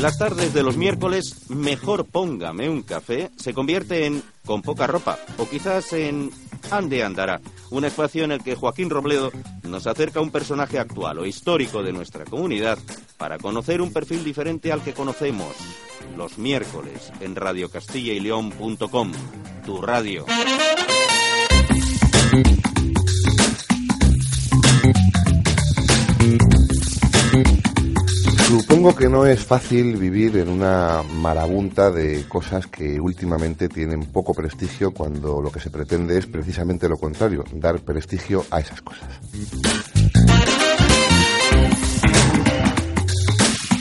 Las tardes de los miércoles, mejor póngame un café, se convierte en con poca ropa o quizás en Ande Andará, un espacio en el que Joaquín Robledo nos acerca a un personaje actual o histórico de nuestra comunidad para conocer un perfil diferente al que conocemos los miércoles en radiocastillailleón.com, tu radio. Supongo que no es fácil vivir en una marabunta de cosas que últimamente tienen poco prestigio cuando lo que se pretende es precisamente lo contrario, dar prestigio a esas cosas.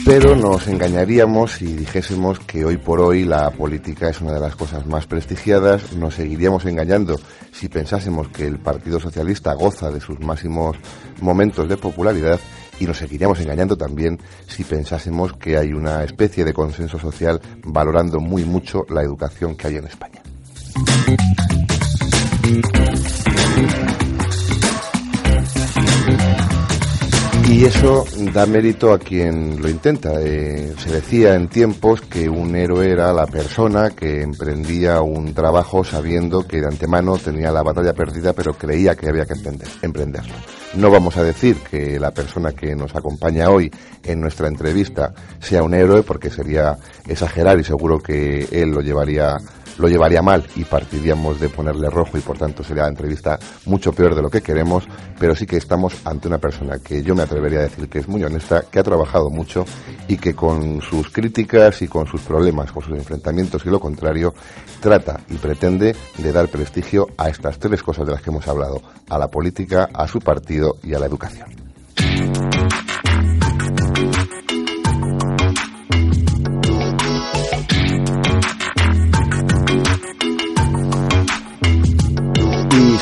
Pero nos engañaríamos si dijésemos que hoy por hoy la política es una de las cosas más prestigiadas, nos seguiríamos engañando si pensásemos que el Partido Socialista goza de sus máximos momentos de popularidad y nos seguiríamos engañando también si pensásemos que hay una especie de consenso social valorando muy mucho la educación que hay en España. Y eso da mérito a quien lo intenta. Eh, se decía en tiempos que un héroe era la persona que emprendía un trabajo sabiendo que de antemano tenía la batalla perdida, pero creía que había que emprenderlo. No vamos a decir que la persona que nos acompaña hoy en nuestra entrevista sea un héroe, porque sería exagerar y seguro que él lo llevaría lo llevaría mal y partiríamos de ponerle rojo y por tanto sería la entrevista mucho peor de lo que queremos, pero sí que estamos ante una persona que yo me atrevería a decir que es muy honesta, que ha trabajado mucho y que con sus críticas y con sus problemas, con sus enfrentamientos y lo contrario, trata y pretende de dar prestigio a estas tres cosas de las que hemos hablado, a la política, a su partido y a la educación.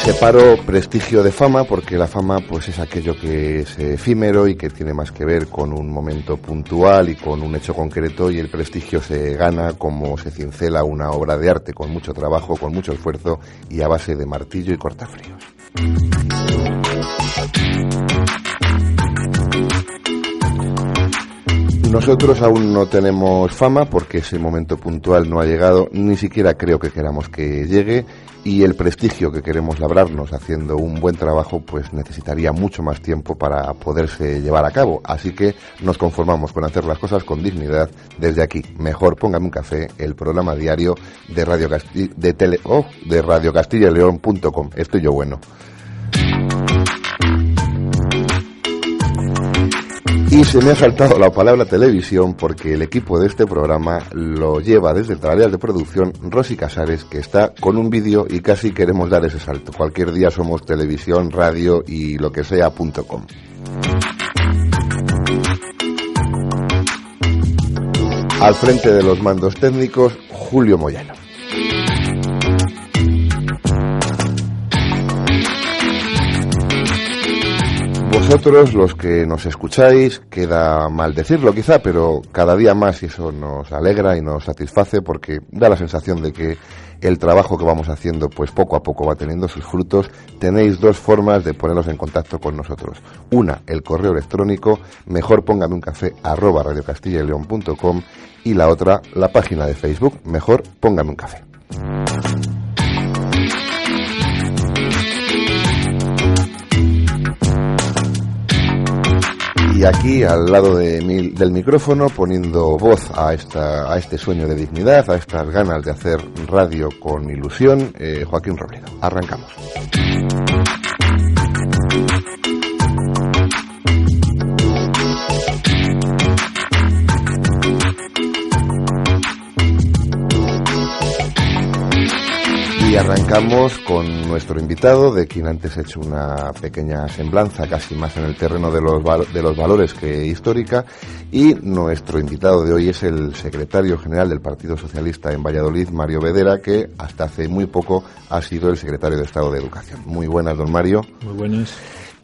Separo prestigio de fama porque la fama pues es aquello que es efímero y que tiene más que ver con un momento puntual y con un hecho concreto y el prestigio se gana como se cincela una obra de arte con mucho trabajo, con mucho esfuerzo y a base de martillo y cortafríos. Nosotros aún no tenemos fama porque ese momento puntual no ha llegado, ni siquiera creo que queramos que llegue y el prestigio que queremos labrarnos haciendo un buen trabajo pues necesitaría mucho más tiempo para poderse llevar a cabo. Así que nos conformamos con hacer las cosas con dignidad desde aquí. Mejor póngame un café, el programa diario de Radio, de tele oh, de Radio Castilla y León.com. Estoy yo bueno. Y se me ha saltado la palabra televisión porque el equipo de este programa lo lleva desde el de producción Rosy Casares, que está con un vídeo y casi queremos dar ese salto. Cualquier día somos televisión, radio y lo que sea.com. Al frente de los mandos técnicos, Julio Moyano. Vosotros, los que nos escucháis, queda mal decirlo quizá, pero cada día más y eso nos alegra y nos satisface porque da la sensación de que el trabajo que vamos haciendo pues poco a poco va teniendo sus frutos. Tenéis dos formas de poneros en contacto con nosotros. Una, el correo electrónico, mejor póngame un café arroba radiocastillaleón.com y la otra, la página de Facebook, mejor póngame un café. Y aquí al lado del micrófono poniendo voz a, esta, a este sueño de dignidad, a estas ganas de hacer radio con ilusión, eh, Joaquín Robledo. Arrancamos. Y arrancamos con nuestro invitado, de quien antes he hecho una pequeña semblanza, casi más en el terreno de los, de los valores que histórica, y nuestro invitado de hoy es el secretario general del Partido Socialista en Valladolid, Mario Vedera, que hasta hace muy poco ha sido el secretario de Estado de Educación. Muy buenas, don Mario. Muy buenas.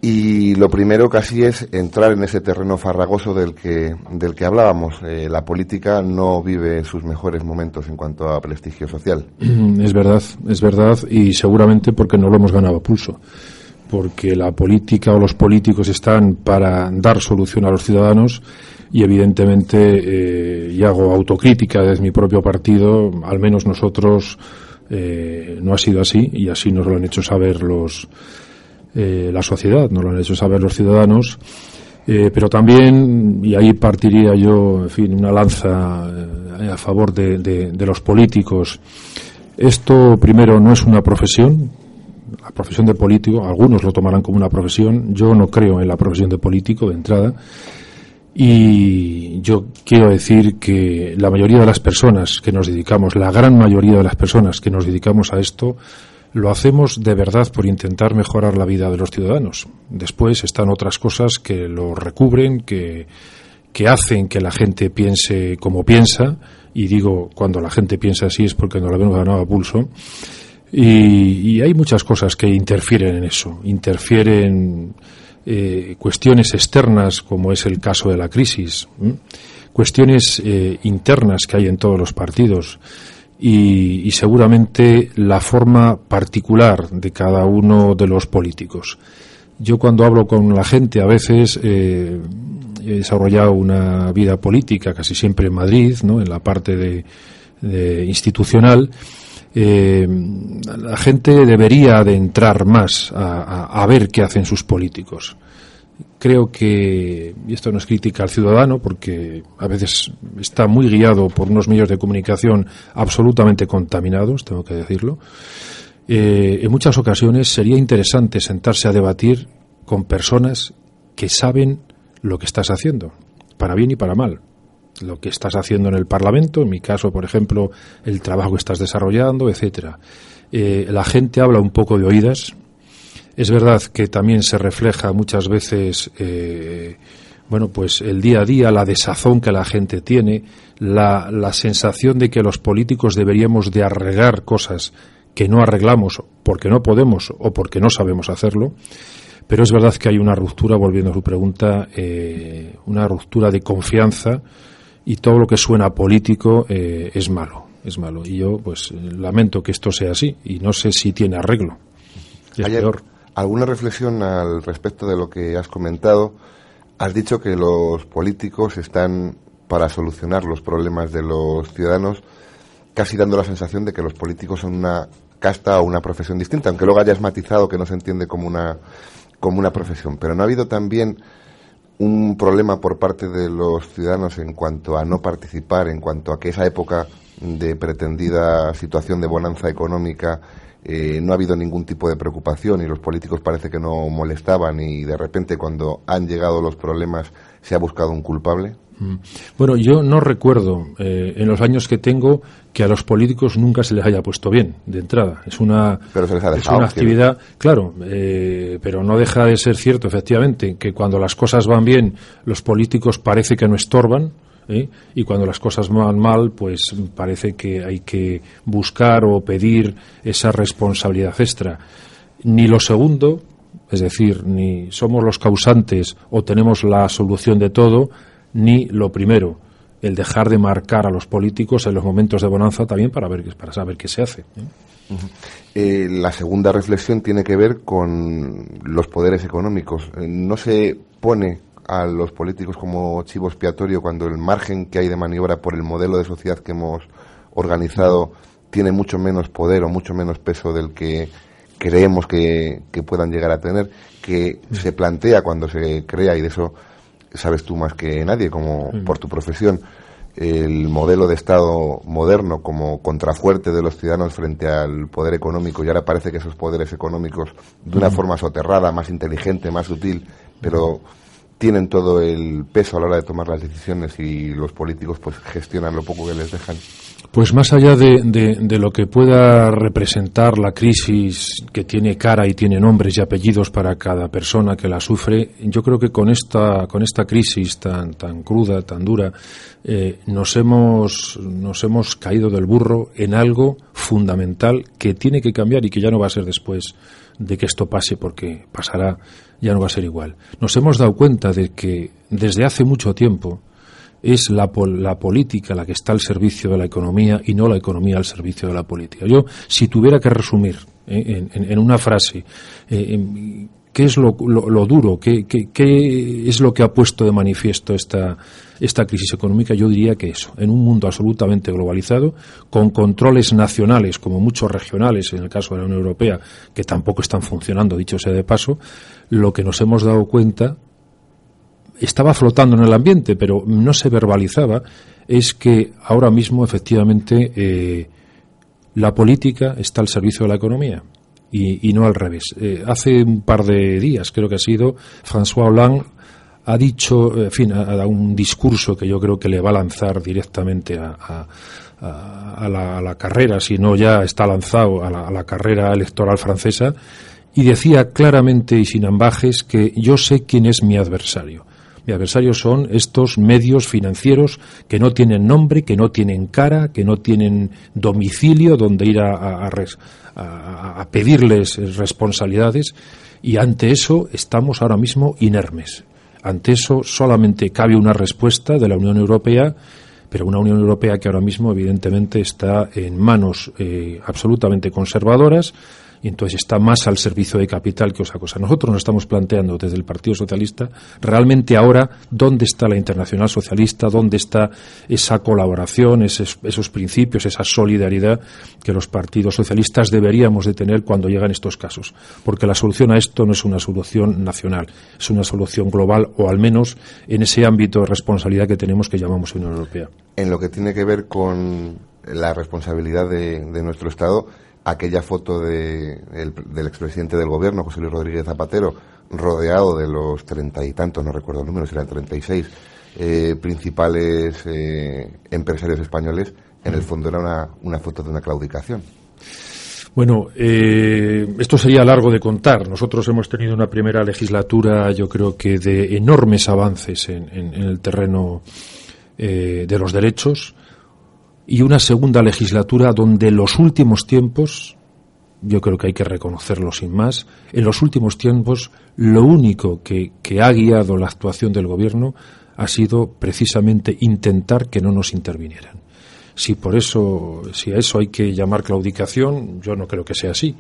Y lo primero casi es entrar en ese terreno farragoso del que, del que hablábamos. Eh, la política no vive sus mejores momentos en cuanto a prestigio social. Es verdad, es verdad, y seguramente porque no lo hemos ganado a pulso. Porque la política o los políticos están para dar solución a los ciudadanos y evidentemente, eh, y hago autocrítica desde mi propio partido, al menos nosotros eh, no ha sido así y así nos lo han hecho saber los eh, la sociedad, nos lo han hecho saber los ciudadanos. Eh, pero también, y ahí partiría yo, en fin, una lanza eh, a favor de, de, los políticos. Esto, primero, no es una profesión, la profesión de político, algunos lo tomarán como una profesión, yo no creo en la profesión de político de entrada, y yo quiero decir que la mayoría de las personas que nos dedicamos, la gran mayoría de las personas que nos dedicamos a esto, lo hacemos de verdad por intentar mejorar la vida de los ciudadanos. Después están otras cosas que lo recubren, que, que hacen que la gente piense como piensa, y digo, cuando la gente piensa así es porque no la vemos ganado a pulso, y, hay muchas cosas que interfieren en eso. Interfieren eh, cuestiones externas, como es el caso de la crisis, cuestiones eh, internas que hay en todos los partidos y, seguramente la forma particular de cada uno de los políticos. Yo cuando hablo con la gente a veces eh, he desarrollado una vida política casi siempre en Madrid, ¿no? en la parte de, institucional. Eh, la gente debería de entrar más a ver qué hacen sus políticos creo que, y esto no es crítica al ciudadano, porque a veces está muy guiado por unos medios de comunicación absolutamente contaminados, tengo que decirlo, eh, en muchas ocasiones sería interesante sentarse a debatir con personas que saben lo que estás haciendo, para bien y para mal. Lo que estás haciendo en el Parlamento, en mi caso, por ejemplo, el trabajo que estás desarrollando, etcétera. Eh, la gente habla un poco de oídas, es verdad que también se refleja muchas veces, eh, bueno, pues el día a día, la desazón que la gente tiene, la, la sensación de que los políticos deberíamos de arreglar cosas que no arreglamos porque no podemos o porque no sabemos hacerlo. Pero es verdad que hay una ruptura, volviendo a su pregunta, eh, una ruptura de confianza y todo lo que suena político eh, es malo, es malo. Y yo, pues, lamento que esto sea así y no sé si tiene arreglo. Es peor. ¿Alguna reflexión al respecto de lo que has comentado? Has dicho que los políticos están para solucionar los problemas de los ciudadanos, casi dando la sensación de que los políticos son una casta o una profesión distinta, aunque luego hayas matizado que no se entiende como una, como una profesión. Pero ¿no ha habido también un problema por parte de los ciudadanos en cuanto a no participar, en cuanto a que esa época de pretendida situación de bonanza económica eh, no ha habido ningún tipo de preocupación y los políticos parece que no molestaban y de repente cuando han llegado los problemas se ha buscado un culpable? Mm. Bueno, yo no recuerdo eh, en los años que tengo que a los políticos nunca se les haya puesto bien de entrada. Es una, es una actividad, claro, eh, pero no deja de ser cierto, efectivamente, que cuando las cosas van bien, los políticos parece que no estorban ¿eh? y cuando las cosas van mal, pues parece que hay que buscar o pedir esa responsabilidad extra. Ni lo segundo, es decir, ni somos los causantes o tenemos la solución de todo, ni lo primero, el dejar de marcar a los políticos en los momentos de bonanza también para ver para saber qué se hace. ¿eh? Eh, la segunda reflexión tiene que ver con los poderes económicos. no se pone a los políticos como chivo expiatorio cuando el margen que hay de maniobra por el modelo de sociedad que hemos organizado tiene mucho menos poder o mucho menos peso del que creemos que, puedan llegar a tener, que se plantea cuando se crea, y de eso sabes tú más que nadie, como por tu profesión, el modelo de Estado moderno como contrafuerte de los ciudadanos frente al poder económico, y ahora parece que esos poderes económicos, de una forma soterrada, más inteligente, más sutil, pero tienen todo el peso a la hora de tomar las decisiones y los políticos pues gestionan lo poco que les dejan. Pues más allá de, de, lo que pueda representar la crisis que tiene cara y tiene nombres y apellidos para cada persona que la sufre, yo creo que con esta, con esta crisis tan, tan cruda, tan dura, eh, nos, hemos, nos hemos caído del burro en algo fundamental que tiene que cambiar y que ya no va a ser después de que esto pase, porque pasará, ya no va a ser igual. Nos hemos dado cuenta de que desde hace mucho tiempo, es la, la, política la que está al servicio de la economía y no la economía al servicio de la política. Yo, si tuviera que resumir eh, en, una frase eh, qué es lo, duro, qué, es lo que ha puesto de manifiesto esta, esta crisis económica, yo diría que eso, en un mundo absolutamente globalizado, con controles nacionales, como muchos regionales, en el caso de la Unión Europea, que tampoco están funcionando, dicho sea de paso, lo que nos hemos dado cuenta estaba flotando en el ambiente, pero no se verbalizaba, es que ahora mismo efectivamente eh, la política está al servicio de la economía y, no al revés. Eh, hace un par de días, creo que ha sido, François Hollande ha dicho, en fin, ha, dado un discurso que yo creo que le va a lanzar directamente a, la, carrera, si no ya está lanzado a la carrera electoral francesa, y decía claramente y sin ambajes que yo sé quién es mi adversario mi adversario son estos medios financieros que no tienen nombre, que no tienen cara, que no tienen domicilio donde ir a, pedirles responsabilidades y ante eso estamos ahora mismo inermes. Ante eso solamente cabe una respuesta de la Unión Europea pero una Unión Europea que ahora mismo evidentemente está en manos eh, absolutamente conservadoras, y entonces está más al servicio de capital que otra cosa. Nosotros nos estamos planteando desde el Partido Socialista realmente ahora dónde está la Internacional Socialista, dónde está esa colaboración, esos, esos principios, esa solidaridad que los partidos socialistas deberíamos de tener cuando llegan estos casos. Porque la solución a esto no es una solución nacional, es una solución global o al menos en ese ámbito de responsabilidad que tenemos que llamamos Unión Europea. En lo que tiene que ver con la responsabilidad de, de nuestro Estado, aquella foto de, del expresidente del gobierno, José Luis Rodríguez Zapatero, rodeado de los treinta y tantos, no recuerdo el número, si eran treinta y seis, eh, principales eh, empresarios españoles, en el fondo era una, una foto de una claudicación. Bueno, eh, esto sería largo de contar. Nosotros hemos tenido una primera legislatura, yo creo que de enormes avances en, en el terreno de los derechos y una segunda legislatura donde los últimos tiempos, yo creo que hay que reconocerlo sin más, en los últimos tiempos lo único que, que ha guiado la actuación del gobierno ha sido precisamente intentar que no nos intervinieran. Si por eso, si a eso hay que llamar claudicación, yo no creo que sea así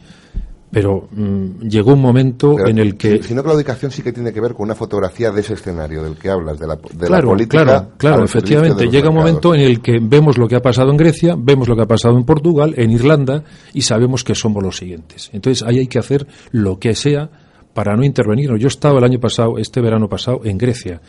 pero mm, llegó un momento en el que... Si, no, claudicación sí que tiene que ver con una fotografía de ese escenario del que hablas, de la, de claro, la política. Claro, claro, efectivamente. Llega un momento en el que vemos lo que ha pasado en Grecia, vemos lo que ha pasado en Portugal, en Irlanda, y sabemos que somos los siguientes. Entonces ahí hay que hacer lo que sea para no intervenir. Yo he estado el año pasado, este verano pasado, en Grecia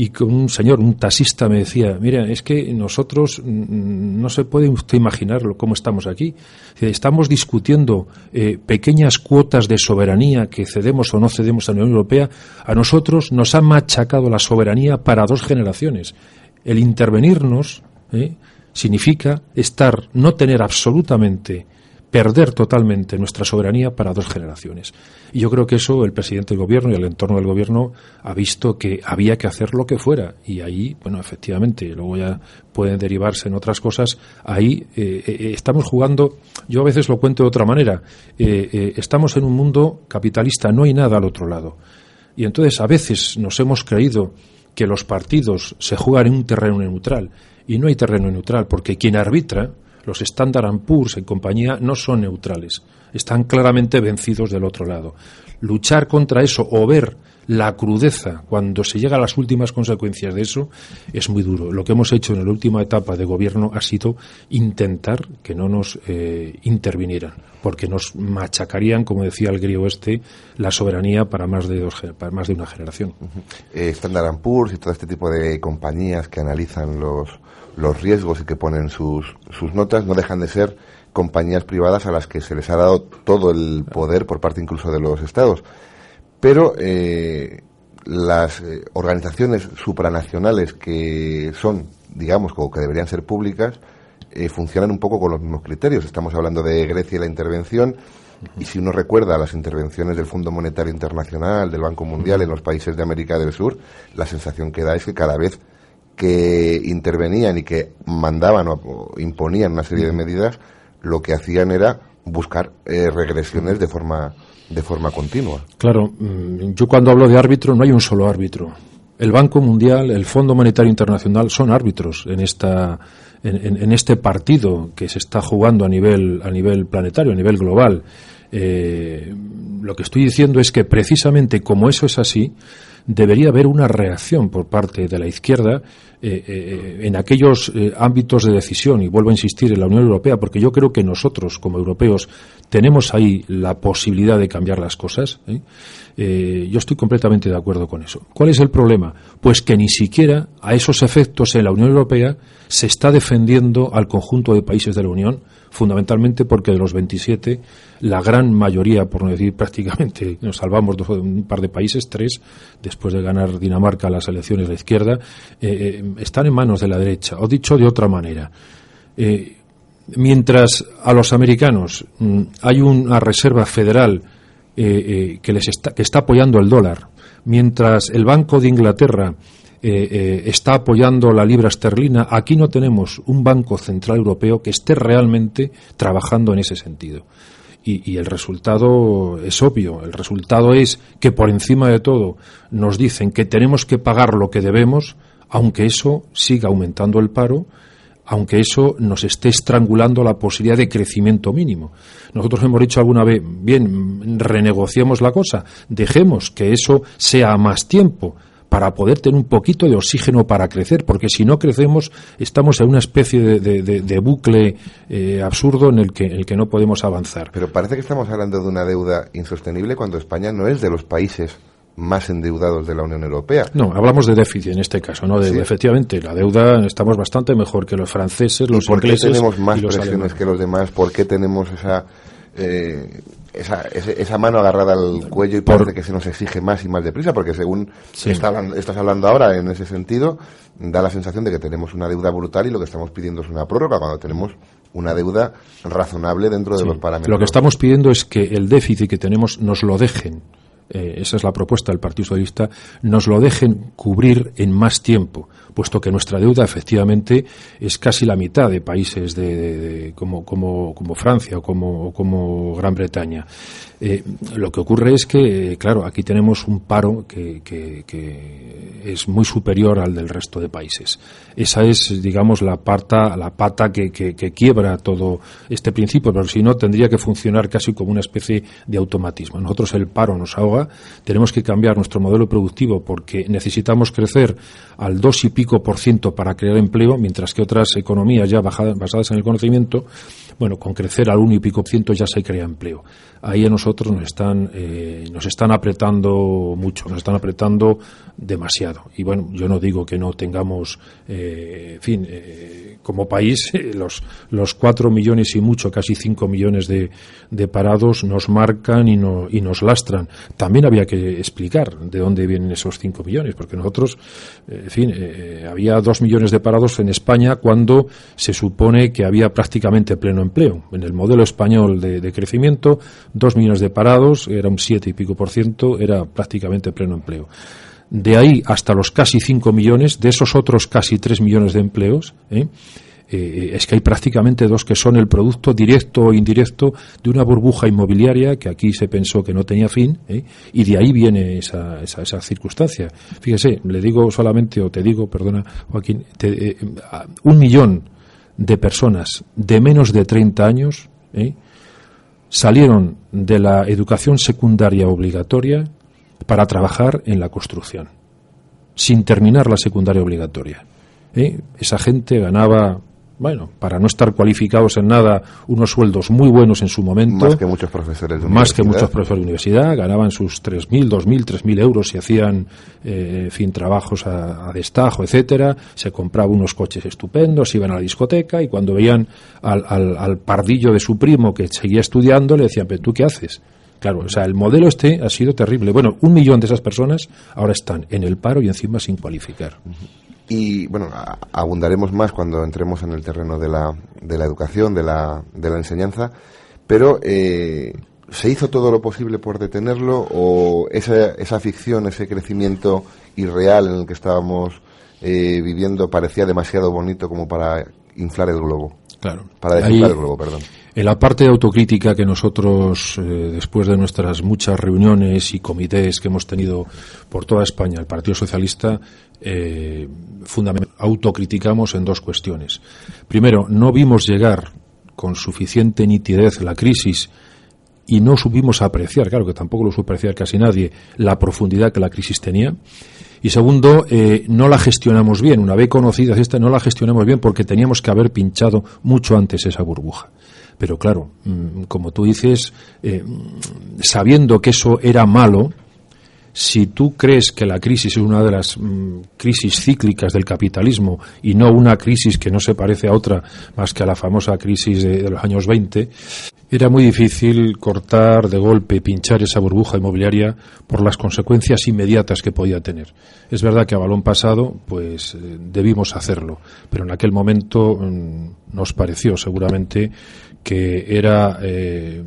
y con un señor, un taxista, me decía, mira, es que nosotros mm, no se puede usted imaginarlo cómo estamos aquí. Estamos discutiendo eh, pequeñas cuotas de soberanía que cedemos o no cedemos a la Unión Europea. A nosotros nos ha machacado la soberanía para dos generaciones. El intervenirnos eh, significa estar, no tener absolutamente perder totalmente nuestra soberanía para dos generaciones. Y yo creo que eso el presidente del gobierno y el entorno del gobierno ha visto que había que hacer lo que fuera. Y ahí, bueno, efectivamente, luego ya pueden derivarse en otras cosas. Ahí eh, eh, estamos jugando, yo a veces lo cuento de otra manera, eh, estamos en un mundo capitalista, no hay nada al otro lado. Y entonces a veces nos hemos creído que los partidos se juegan en un terreno neutral. Y no hay terreno neutral, porque quien arbitra, los Standard Poor's en compañía no son neutrales, están claramente vencidos del otro lado. Luchar contra eso o ver la crudeza cuando se llega a las últimas consecuencias de eso es muy duro. Lo que hemos hecho en la última etapa de gobierno ha sido intentar que no nos eh, intervinieran, porque nos machacarían, como decía el griego este, la soberanía para más de, dos, para más de una generación. Eh, Standard Poor's y todo este tipo de compañías que analizan los los riesgos y que ponen sus, sus notas no dejan de ser compañías privadas a las que se les ha dado todo el poder por parte incluso de los estados. Pero eh, las eh, organizaciones supranacionales que son, digamos, como que deberían ser públicas, eh, funcionan un poco con los mismos criterios. Estamos hablando de Grecia y la intervención, y si uno recuerda las intervenciones del Fondo Monetario Internacional, del Banco Mundial en los países de América del Sur, la sensación que da es que cada vez que intervenían y que mandaban o, imponían una serie de medidas, lo que hacían era buscar eh, regresiones de forma de forma continua. Claro, mm, yo cuando hablo de árbitro no hay un solo árbitro. El Banco Mundial, el Fondo Monetario Internacional son árbitros en esta en, este partido que se está jugando a nivel a nivel planetario, a nivel global. Eh, lo que estoy diciendo es que precisamente como eso es así, debería haber una reacción por parte de la izquierda eh, eh, en aquellos ámbitos de decisión, y vuelvo a insistir en la Unión Europea, porque yo creo que nosotros, como europeos, tenemos ahí la posibilidad de cambiar las cosas. yo estoy completamente de acuerdo con eso. ¿Cuál es el problema? Pues que ni siquiera a esos efectos en la Unión Europea se está defendiendo al conjunto de países de la Unión, fundamentalmente porque de los 27, la gran mayoría, por no decir prácticamente, nos salvamos de un par de países, tres, después de ganar Dinamarca las elecciones de la izquierda, eh, eh, están en manos de la derecha. O dicho de otra manera, eh, mientras a los americanos mm, hay una reserva federal que les está, que está apoyando el dólar, mientras el Banco de Inglaterra eh, eh, está apoyando la libra esterlina. Aquí no tenemos un Banco Central Europeo que esté realmente trabajando en ese sentido. Y, el resultado es obvio. El resultado es que por encima de todo nos dicen que tenemos que pagar lo que debemos, aunque eso siga aumentando el paro, aunque eso nos esté estrangulando la posibilidad de crecimiento mínimo. Nosotros hemos dicho alguna vez, bien, renegociemos la cosa, dejemos que eso sea más tiempo, para poder tener un poquito de oxígeno para crecer, porque si no crecemos estamos en una especie de, bucle eh, absurdo en el, que, el que no podemos avanzar. Pero parece que estamos hablando de una deuda insostenible cuando España no es de los países más endeudados de la Unión Europea. No, hablamos de déficit en este caso, ¿no? De, Efectivamente, la deuda estamos bastante mejor que los franceses, los ¿Por qué tenemos más presiones que los demás? ¿Por qué tenemos esa eh, esa, esa, mano agarrada al cuello y parece que se nos exige más y más deprisa, porque según estás hablando ahora en ese sentido, da la sensación de que tenemos una deuda brutal y lo que estamos pidiendo es una prórroga, cuando tenemos una deuda razonable dentro de los parámetros. Lo que estamos pidiendo es que el déficit que tenemos nos lo dejen eh, esa es la propuesta del Partido Socialista, nos lo dejen cubrir en más tiempo, puesto que nuestra deuda efectivamente es casi la mitad de países de, como, como, como, Francia o como, como Gran Bretaña. Eh, lo que ocurre es que, claro, aquí tenemos un paro que, es muy superior al del resto de países. Esa es, digamos, la pata, la pata que, quiebra todo este principio, pero si no tendría que funcionar casi como una especie de automatismo. Nosotros el paro nos ahoga, tenemos que cambiar nuestro modelo productivo porque necesitamos crecer al dos y pico por ciento para crear empleo, mientras que otras economías ya basadas en el conocimiento, bueno, con crecer al uno y pico por ciento ya se crea empleo ahí a nosotros nos están, eh, nos están apretando mucho, nos están apretando demasiado. Y bueno, yo no digo que no tengamos, eh, en fin, eh, como país, los, los cuatro millones y mucho, casi cinco millones de, de parados nos marcan y, no, y nos lastran. Había que explicar de dónde vienen esos cinco millones, porque nosotros, en fin, había dos millones de parados en España cuando se supone que había prácticamente pleno empleo. En el modelo español de, de crecimiento, dos millones de parados, era un siete y pico por ciento, era prácticamente pleno empleo. De ahí hasta los casi cinco millones, de esos otros casi tres millones de empleos, ¿eh? Eh, es que hay prácticamente dos que son el producto directo o indirecto de una burbuja inmobiliaria que aquí se pensó que no tenía fin ¿eh? y de ahí viene esa, esa, circunstancia. Fíjese, le digo solamente, o te digo, perdona Joaquín, un millón de personas de menos de 30 años salieron de la educación secundaria obligatoria para trabajar en la construcción, sin terminar la secundaria obligatoria. ¿Eh? Esa gente ganaba bueno, para no estar cualificados en nada, unos sueldos muy buenos en su momento. Más que muchos profesores de Más que muchos profesores de universidad, ganaban sus 3.000, 2.000, 3.000 euros y hacían, eh, fin, trabajos a, destajo, etcétera. Se compraban unos coches estupendos, iban a la discoteca y cuando veían al, al, pardillo de su primo que seguía estudiando, le decían, pero ¿tú qué haces? Claro, o sea, el modelo este ha sido terrible. Bueno, un millón de esas personas ahora están en el paro y encima sin cualificar. Y bueno, abundaremos más cuando entremos en el terreno de la, de la educación, de la, de la enseñanza, pero eh, ¿se hizo todo lo posible por detenerlo o esa, esa ficción, ese crecimiento irreal en el que estábamos eh, viviendo parecía demasiado bonito como para inflar el globo? Claro. Para desinflar el globo, perdón. En la parte de autocrítica que nosotros, eh, después de nuestras muchas reuniones y comités que hemos tenido por toda España, el Partido Socialista, eh, autocriticamos en dos cuestiones. Primero, no vimos llegar con suficiente nitidez la crisis y no supimos apreciar, claro que tampoco lo supo apreciar casi nadie, la profundidad que la crisis tenía. Y segundo, eh, no la gestionamos bien. Una vez conocida esta, no la gestionamos bien porque teníamos que haber pinchado mucho antes esa burbuja. Pero claro, mm, como tú dices, eh, sabiendo que eso era malo, si tú crees que la crisis es una de las mm, crisis cíclicas del capitalismo y no una crisis que no se parece a otra más que a la famosa crisis de, los años 20, era muy difícil cortar de golpe, pinchar esa burbuja inmobiliaria por las consecuencias inmediatas que podía tener. Es verdad que a balón pasado, pues eh, debimos hacerlo, pero en aquel momento mm, nos pareció seguramente que era eh,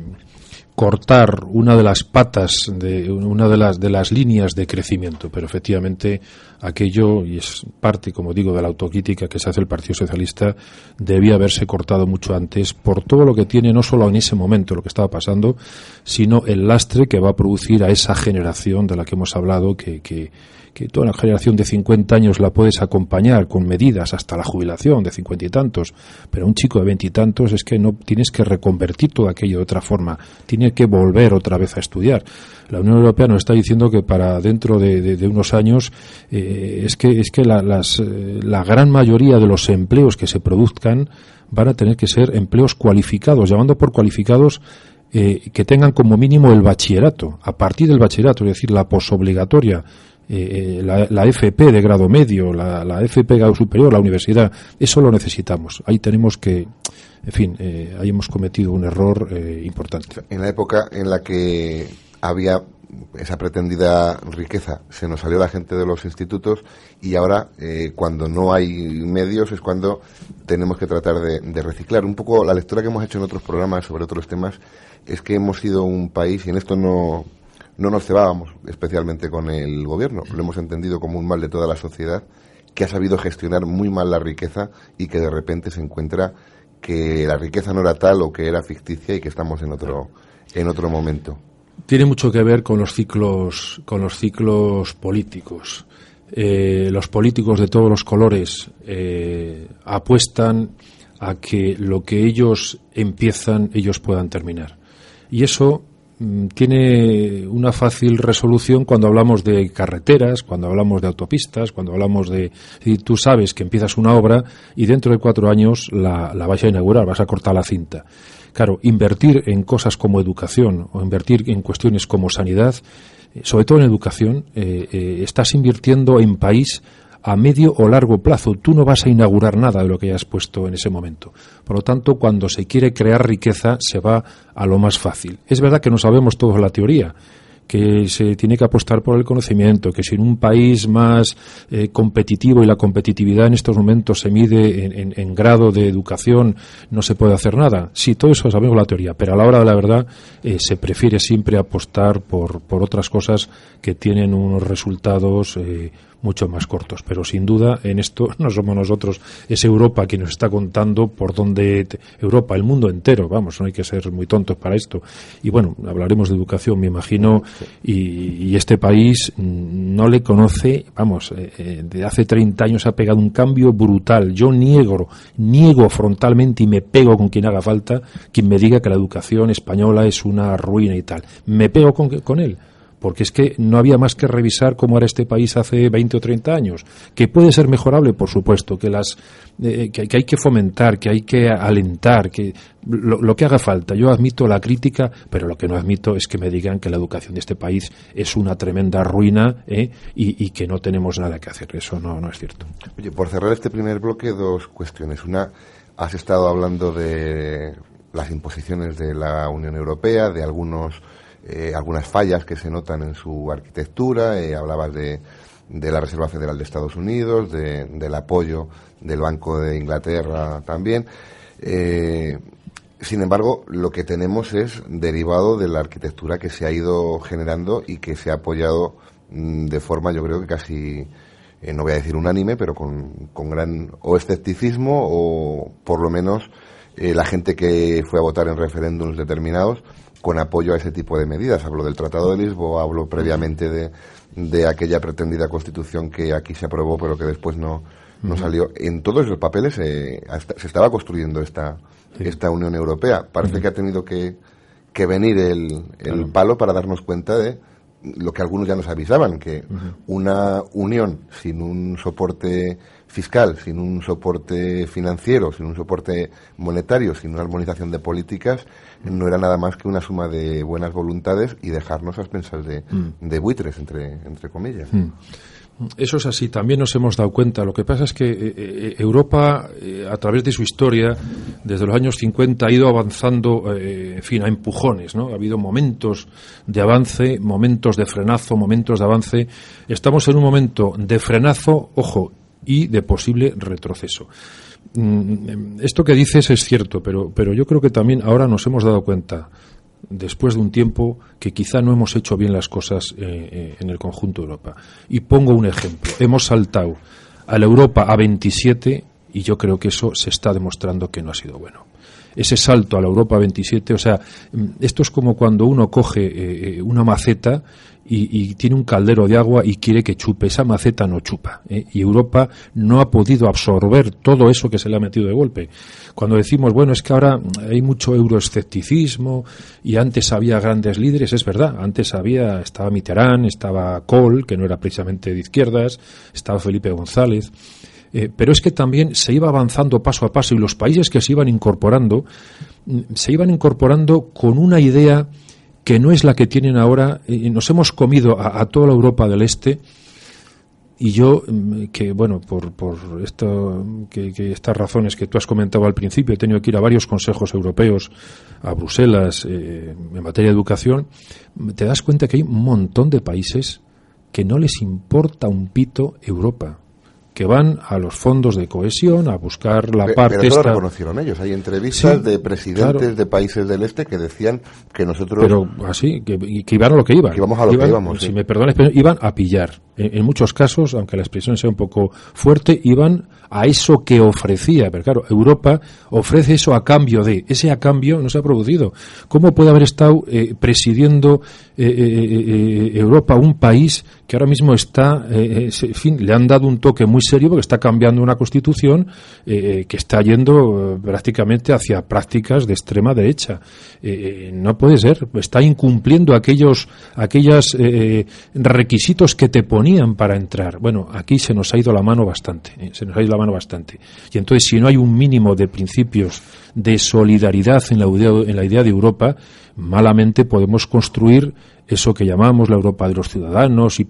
cortar una de las patas de una de las de las líneas de crecimiento pero efectivamente aquello y es parte como digo de la autocrítica que se hace el Partido Socialista debía haberse cortado mucho antes por todo lo que tiene no solo en ese momento lo que estaba pasando sino el lastre que va a producir a esa generación de la que hemos hablado que, que que toda una generación de 50 años la puedes acompañar con medidas hasta la jubilación de cincuenta y tantos, pero un chico de veintitantos es que no tienes que reconvertir todo aquello de otra forma, tiene que volver otra vez a estudiar. La Unión Europea nos está diciendo que para dentro de, unos años eh, es que es que eh, la gran mayoría de los empleos que se produzcan van a tener que ser empleos cualificados, llamando por cualificados eh, que tengan como mínimo el bachillerato. A partir del bachillerato, es decir, la posobligatoria eh, eh, la, la, FP de grado medio, la, la, FP de grado superior, la universidad, eso lo necesitamos. Ahí tenemos que, en fin, eh, ahí hemos cometido un error eh, importante. En la época en la que había esa pretendida riqueza, se nos salió la gente de los institutos y ahora, eh, cuando no hay medios, es cuando tenemos que tratar de, de reciclar. Un poco la lectura que hemos hecho en otros programas sobre otros temas es que hemos sido un país, y en esto no, no nos cebábamos especialmente con el gobierno. Lo hemos entendido como un mal de toda la sociedad que ha sabido gestionar muy mal la riqueza y que de repente se encuentra que la riqueza no era tal o que era ficticia y que estamos en otro en otro momento. Tiene mucho que ver con los ciclos con los ciclos políticos. Eh, los políticos de todos los colores eh, apuestan a que lo que ellos empiezan ellos puedan terminar y eso tiene una fácil resolución cuando hablamos de carreteras, cuando hablamos de autopistas, cuando hablamos de... Si tú sabes que empiezas una obra y dentro de cuatro años la, la vas a inaugurar, vas a cortar la cinta. Claro, invertir en cosas como educación o invertir en cuestiones como sanidad, eh, sobre todo en educación, eh, eh, estás invirtiendo en país a medio o largo plazo. Tú no vas a inaugurar nada de lo que hayas puesto en ese momento. Por lo tanto, cuando se quiere crear riqueza, se va a lo más fácil. Es verdad que no sabemos todos la teoría que se tiene que apostar por el conocimiento, que si en un país más eh, competitivo y la competitividad en estos momentos se mide en, grado de educación, no se puede hacer nada. Sí, todo eso sabemos la teoría, pero a la hora de la verdad eh, se prefiere siempre apostar por, por otras cosas que tienen unos resultados eh, mucho más cortos. Pero sin duda, en esto no somos nosotros, es Europa quien nos está contando por dónde Europa, el mundo entero, vamos, no hay que ser muy tontos para esto. Y bueno, hablaremos de educación, me imagino, y, este país no le conoce, vamos, eh, eh, de hace 30 años ha pegado un cambio brutal. Yo niego, niego frontalmente y me pego con quien haga falta, quien me diga que la educación española es una ruina y tal. Me pego con, con él porque es que no había más que revisar cómo era este país hace 20 o 30 años, que puede ser mejorable, por supuesto, que las eh, que, hay que fomentar, que hay que alentar, que lo, que haga falta. Yo admito la crítica, pero lo que no admito es que me digan que la educación de este país es una tremenda ruina ¿eh? y, que no tenemos nada que hacer. Eso no, no es cierto. Oye, por cerrar este primer bloque, dos cuestiones. Una, has estado hablando de las imposiciones de la Unión Europea, de algunos eh, algunas fallas que se notan en su arquitectura, eh, hablabas de, de la Reserva Federal de Estados Unidos, del apoyo del Banco de Inglaterra también. Eh, sin embargo, lo que tenemos es derivado de la arquitectura que se ha ido generando y que se ha apoyado mm, de forma, yo creo que casi, no voy a decir unánime, pero con, con gran o escepticismo o por lo menos la gente que fue a votar en referéndums determinados con apoyo a ese tipo de medidas. Hablo del Tratado de Lisboa, hablo previamente de, de aquella pretendida constitución que aquí se aprobó pero que después no, no salió. En todos los papeles eh, se estaba construyendo esta, esta Unión Europea. Parece que ha tenido que, que venir el, el palo para darnos cuenta de lo que algunos ya nos avisaban, que una unión sin un soporte fiscal, sin un soporte financiero, sin un soporte monetario, sin una armonización de políticas, no era nada más que una suma de buenas voluntades y dejarnos a expensas de, mm. de buitres, entre, entre comillas. Mm. Eso es así, también nos hemos dado cuenta. Lo que pasa es que eh, eh, Europa, eh, a través de su historia, desde los años 50 ha ido avanzando, en fin, a empujones, ¿no? Ha habido momentos de avance, momentos de frenazo, momentos de avance. Estamos en un momento de frenazo, ojo, y de posible retroceso. Mm, esto que dices es cierto, pero, pero yo creo que también ahora nos hemos dado cuenta después de un tiempo que quizá no hemos hecho bien las cosas eh, eh, en el conjunto de Europa. Y pongo un ejemplo. Hemos saltado a la Europa a 27 y yo creo que eso se está demostrando que no ha sido bueno. Ese salto a la Europa 27, o sea, mm, esto es como cuando uno coge eh, una maceta y, tiene un caldero de agua y quiere que chupe. Esa maceta no chupa. ¿eh? Y Europa no ha podido absorber todo eso que se le ha metido de golpe. Cuando decimos, bueno, es que ahora hay mucho euroescepticismo y antes había grandes líderes, es verdad. Antes había, estaba Mitterrand, estaba Kohl, que no era precisamente de izquierdas, estaba Felipe González. Eh, pero es que también se iba avanzando paso a paso y los países que se iban incorporando mm, se iban incorporando con una idea que no es la que tienen ahora, y nos hemos comido a, toda la Europa del Este, y yo, mm, que bueno, por, por esto, que, estas razones que tú has comentado al principio, he tenido que ir a varios consejos europeos, a Bruselas, eh, en materia de educación, te das cuenta que hay un montón de países que no les importa un pito Europa que van a los fondos de cohesión a buscar la parte. Pero eso lo reconocieron ellos. Hay entrevistas de presidentes de países del este que decían que nosotros. Pero así, que, iban a lo que iban. Que íbamos a lo que íbamos. Si me perdones, iban a pillar. En, muchos casos, aunque la expresión sea un poco fuerte, iban a eso que ofrecía. Pero claro, Europa ofrece eso a cambio de. Ese a cambio no se ha producido. ¿Cómo puede haber estado eh, presidiendo eh, eh, Europa un país que ahora mismo está, en fin, le han dado un toque muy serio porque está cambiando una constitución que está yendo prácticamente hacia prácticas de extrema derecha. no puede ser. Está incumpliendo aquellos, aquellos requisitos que te ponían para entrar. Bueno, aquí se nos ha ido la mano bastante. se nos ha ido la mano bastante. Y entonces, si no hay un mínimo de principios de solidaridad en la en la idea de Europa, malamente podemos construir eso que llamamos la Europa de los ciudadanos y,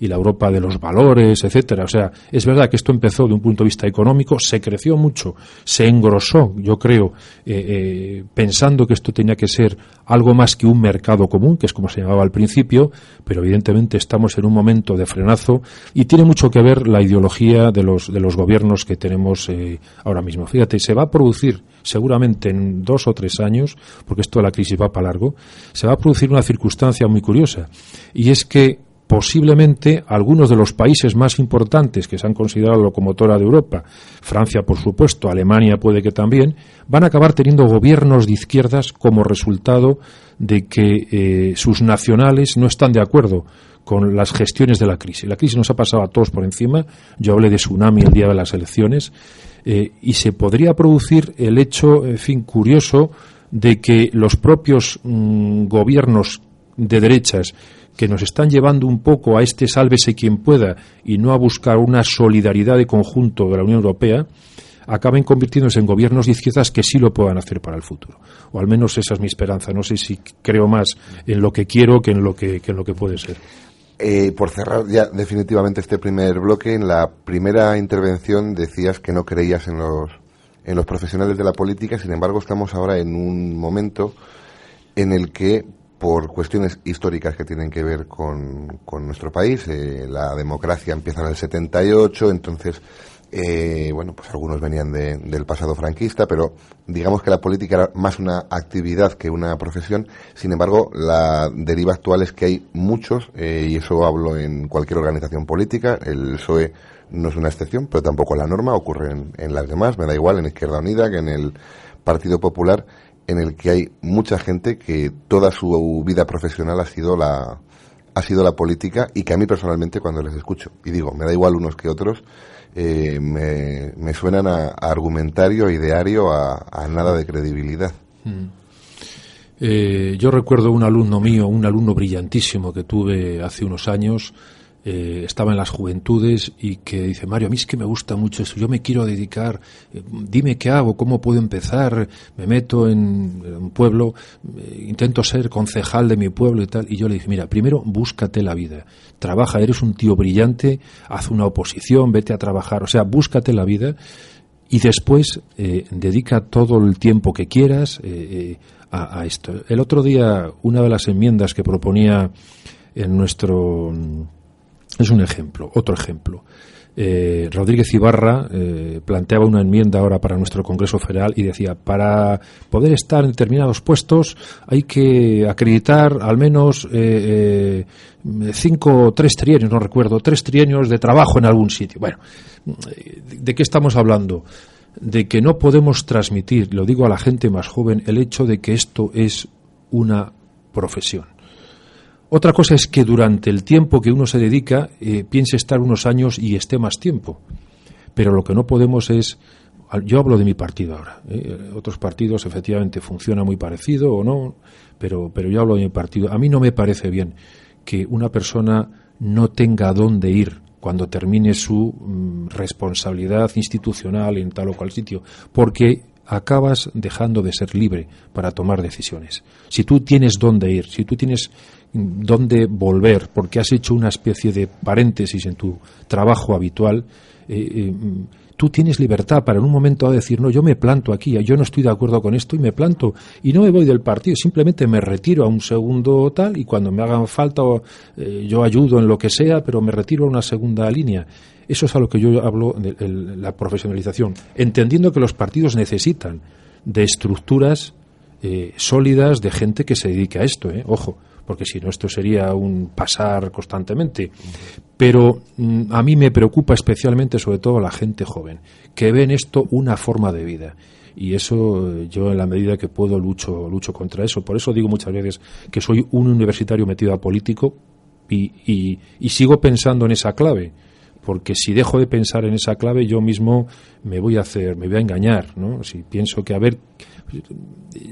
la Europa de los valores, etcétera. O sea, es verdad que esto empezó de un punto de vista económico, se creció mucho, se engrosó, yo creo, eh, eh, pensando que esto tenía que ser algo más que un mercado común, que es como se llamaba al principio, pero evidentemente estamos en un momento de frenazo y tiene mucho que ver la ideología de los, de los gobiernos que tenemos eh, ahora mismo. Fíjate, se va a producir seguramente en dos o tres años, porque esto de la crisis va para largo, se va a producir una circunstancia muy curiosa. Y es que posiblemente algunos de los países más importantes que se han considerado locomotora de Europa, Francia por supuesto, Alemania puede que también, van a acabar teniendo gobiernos de izquierdas como resultado de que eh, sus nacionales no están de acuerdo con las gestiones de la crisis. La crisis nos ha pasado a todos por encima. Yo hablé de tsunami el día de las elecciones eh, y se podría producir el hecho, en fin, curioso de que los propios mm, gobiernos de derechas que nos están llevando un poco a este sálvese quien pueda y no a buscar una solidaridad de conjunto de la Unión Europea, acaben convirtiéndose en gobiernos de izquierdas que sí lo puedan hacer para el futuro. O al menos esa es mi esperanza. No sé si creo más en lo que quiero que en lo que, en lo que puede ser. Eh, por cerrar ya definitivamente este primer bloque, en la primera intervención decías que no creías en los, en los profesionales de la política, sin embargo estamos ahora en un momento en el que por cuestiones históricas que tienen que ver con, con nuestro país. Eh, la democracia empieza en el 78, entonces, eh, bueno, pues algunos venían del pasado franquista, pero digamos que la política era más una actividad que una profesión. Sin embargo, la deriva actual es que hay muchos, eh, y eso hablo en cualquier organización política, el PSOE no es una excepción, pero tampoco la norma, ocurre en, en las demás, me da igual en Izquierda Unida que en el Partido Popular en el que hay mucha gente que toda su vida profesional ha sido la ha sido la política y que a mí personalmente cuando les escucho y digo me da igual unos que otros eh, me, suenan a, argumentario ideario a, nada de credibilidad mm. eh, yo recuerdo un alumno mío un alumno brillantísimo que tuve hace unos años eh, estaba en las juventudes y que dice, Mario, a mí es que me gusta mucho eso, yo me quiero dedicar, eh, dime qué hago, cómo puedo empezar, me meto en, un pueblo, eh, intento ser concejal de mi pueblo y tal, y yo le dije, mira, primero búscate la vida, trabaja, eres un tío brillante, haz una oposición, vete a trabajar, o sea, búscate la vida y después dedica todo el tiempo que quieras a esto. El otro día, una de las enmiendas que proponía en nuestro es un ejemplo, otro ejemplo. Eh, Rodríguez Ibarra eh, planteaba una enmienda ahora para nuestro Congreso Federal y decía, para poder estar en determinados puestos hay que acreditar al menos eh, cinco, tres trienios, no recuerdo, tres trienios de trabajo en algún sitio. Bueno, ¿de qué estamos hablando? De que no podemos transmitir, lo digo a la gente más joven, el hecho de que esto es una profesión otra cosa es que durante el tiempo que uno se dedica eh, piense estar unos años y esté más tiempo. Pero lo que no podemos es. Yo hablo de mi partido ahora. ¿eh? Otros partidos efectivamente funciona muy parecido o no, pero, pero yo hablo de mi partido. A mí no me parece bien que una persona no tenga dónde ir cuando termine su mm, responsabilidad institucional en tal o cual sitio, porque acabas dejando de ser libre para tomar decisiones. Si tú tienes dónde ir, si tú tienes dónde volver, porque has hecho una especie de paréntesis en tu trabajo habitual, eh, eh, tú tienes libertad para en un momento decir, no, yo me planto aquí, yo no estoy de acuerdo con esto y me planto y no me voy del partido, simplemente me retiro a un segundo tal y cuando me hagan falta eh, yo ayudo en lo que sea, pero me retiro a una segunda línea. Eso es a lo que yo hablo de, la profesionalización, entendiendo que los partidos necesitan de estructuras sólidas de gente que se dedique a esto, ojo, porque si no esto sería un pasar constantemente. Pero mm, a mí me preocupa especialmente, sobre todo, la gente joven, que ven esto una forma de vida. Y eso eh, yo en la medida que puedo lucho lucho contra eso. Por eso digo muchas veces que soy un universitario metido a político y, y, sigo pensando en esa clave. Porque si dejo de pensar en esa clave yo mismo me voy a hacer me voy a engañar no si pienso que a ver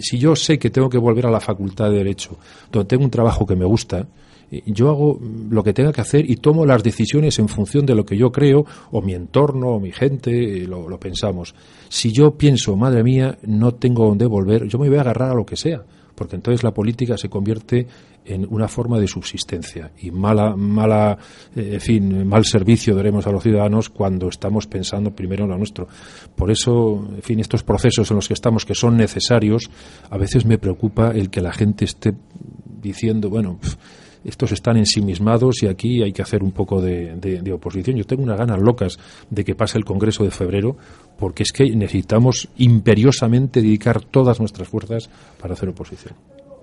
si yo sé que tengo que volver a la facultad de Derecho, donde tengo un trabajo que me gusta, eh, yo hago lo que tenga que hacer y tomo las decisiones en función de lo que yo creo, o mi entorno, o mi gente, eh, lo, lo pensamos. Si yo pienso, madre mía, no tengo dónde volver, yo me voy a agarrar a lo que sea porque entonces la política se convierte en una forma de subsistencia y mala, mala, eh, fin, mal servicio daremos a los ciudadanos cuando estamos pensando primero en lo nuestro. Por eso, en fin, estos procesos en los que estamos, que son necesarios, a veces me preocupa el que la gente esté diciendo, bueno, estos están ensimismados y aquí hay que hacer un poco de, oposición. Yo tengo unas ganas locas de que pase el Congreso de febrero, porque es que necesitamos imperiosamente dedicar todas nuestras fuerzas para hacer oposición.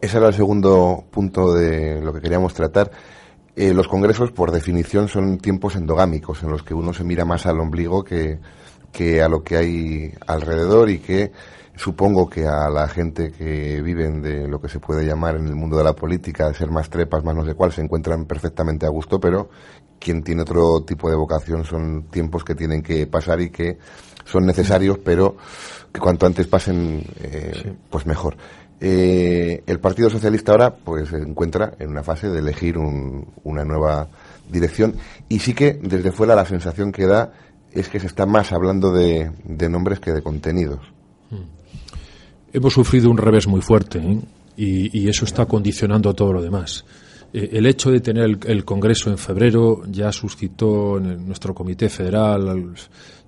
Ese era el segundo punto de lo que queríamos tratar. Eh, los congresos, por definición, son tiempos endogámicos en los que uno se mira más al ombligo que, que a lo que hay alrededor y que Supongo que a la gente que viven de lo que se puede llamar en el mundo de la política, de ser más trepas, más no sé cuál, se encuentran perfectamente a gusto, pero quien tiene otro tipo de vocación son tiempos que tienen que pasar y que son necesarios, pero que cuanto antes pasen, eh, pues mejor. Eh, el Partido Socialista ahora pues se encuentra en una fase de elegir una nueva dirección y sí que desde fuera la sensación que da es que se está más hablando de, nombres que de contenidos. Hemos sufrido un revés muy fuerte ¿eh? y, eso está condicionando todo lo demás. Eh, el hecho de tener el, Congreso en febrero ya suscitó en nuestro Comité Federal.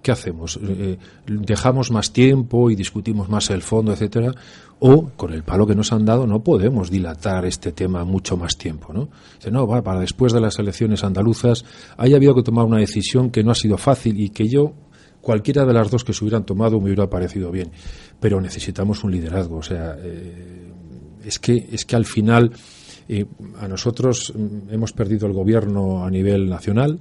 ¿Qué hacemos? Eh, ¿Dejamos más tiempo y discutimos más el fondo, etcétera? O, con el palo que nos han dado, no podemos dilatar este tema mucho más tiempo, ¿no? Dice, no, va, para después de las elecciones andaluzas haya habido que tomar una decisión que no ha sido fácil y que yo, cualquiera de las dos que se hubieran tomado, me hubiera parecido bien. Pero necesitamos un liderazgo, o sea, eh, es, que, es que al final a nosotros mm, hemos perdido el gobierno a nivel nacional,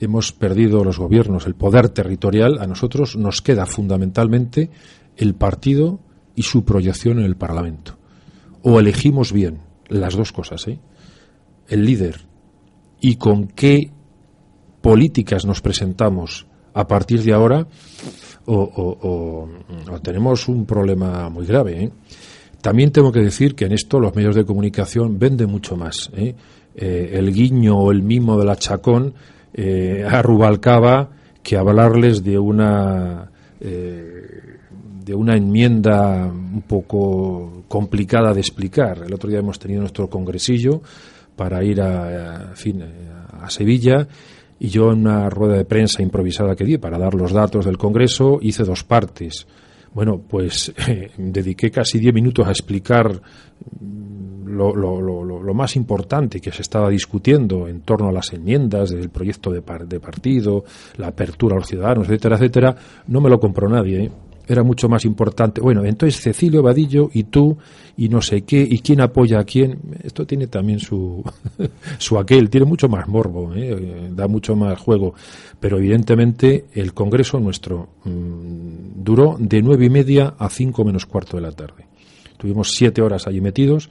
hemos perdido los gobiernos, el poder territorial. A nosotros nos queda fundamentalmente el partido y su proyección en el Parlamento. O elegimos bien las dos cosas, ¿eh? el líder y con qué políticas nos presentamos a partir de ahora, o, o tenemos un problema muy grave. ¿eh? También tengo que decir que en esto los medios de comunicación venden mucho más. ¿eh? Eh, el guiño o el mimo de la chacón eh, a que hablarles de una de una enmienda un poco complicada de explicar. El otro día hemos tenido nuestro congresillo para ir a, fin, a Sevilla y yo en una rueda de prensa improvisada que di para dar los datos del Congreso hice dos partes. Bueno, pues eh, dediqué casi diez minutos a explicar lo, lo, más importante que se estaba discutiendo en torno a las enmiendas del proyecto de, de partido, la apertura a los ciudadanos, etcétera, etcétera. No me lo compró nadie. ¿eh? Era mucho más importante. Bueno, entonces Cecilio Vadillo y tú y no sé qué, y quién apoya a quién, esto tiene también su, su aquel, tiene mucho más morbo, ¿eh? da mucho más juego. Pero evidentemente el Congreso nuestro mm, duró de nueve y media a cinco menos cuarto de la tarde. Tuvimos siete horas allí metidos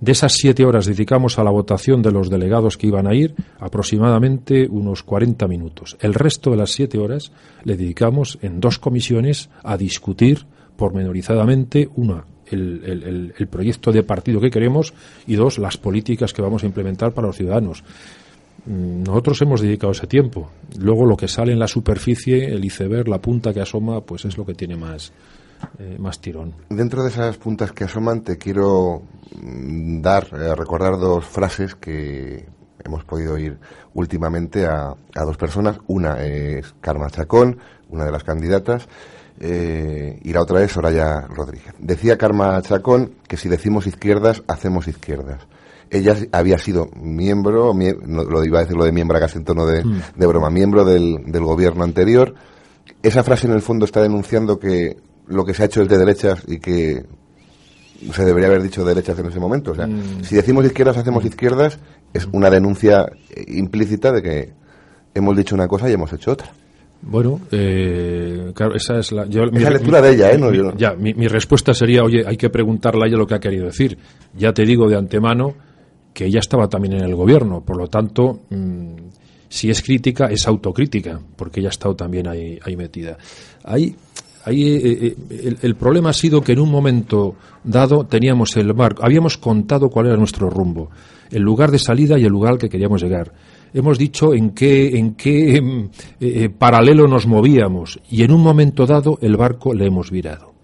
de esas siete horas dedicamos a la votación de los delegados que iban a ir aproximadamente unos 40 minutos. El resto de las siete horas le dedicamos en dos comisiones a discutir pormenorizadamente una el, el, proyecto de partido que queremos y dos, las políticas que vamos a implementar para los ciudadanos. Mm, nosotros hemos dedicado ese tiempo. Luego lo que sale en la superficie, el iceberg, la punta que asoma, pues es lo que tiene más, eh, más tirón. Dentro de esas puntas que asoman, te quiero mm, dar, eh, recordar dos frases que hemos podido oír últimamente a, dos personas. Una es Karma Chacón, una de las candidatas, eh, y la otra es Soraya Rodríguez. Decía Karma Chacón que si decimos izquierdas, hacemos izquierdas. Ella había sido miembro, lo iba a decir lo de miembro casi en tono de, mm. de broma, miembro del, del gobierno anterior. Esa frase en el fondo está denunciando que lo que se ha hecho es de derechas y que se debería haber dicho derechas en ese momento. O sea, mm. si decimos izquierdas, hacemos izquierdas, es una denuncia implícita de que hemos dicho una cosa y hemos hecho otra. Bueno, eh, claro, esa es la, lectura de ella, ¿eh? ya, mi, respuesta sería, oye, hay que preguntarle a ella lo que ha querido decir. Ya te digo de antemano que ella estaba también en el gobierno, por lo tanto, mm, si es crítica, es autocrítica, porque ella ha estado también ahí, ahí metida. Hay Ahí eh, eh, el, problema ha sido que en un momento dado teníamos el barco, habíamos contado cuál era nuestro rumbo, el lugar de salida y el lugar al que queríamos llegar. Hemos dicho en qué, en qué eh, paralelo nos movíamos y en un momento dado el barco le hemos virado.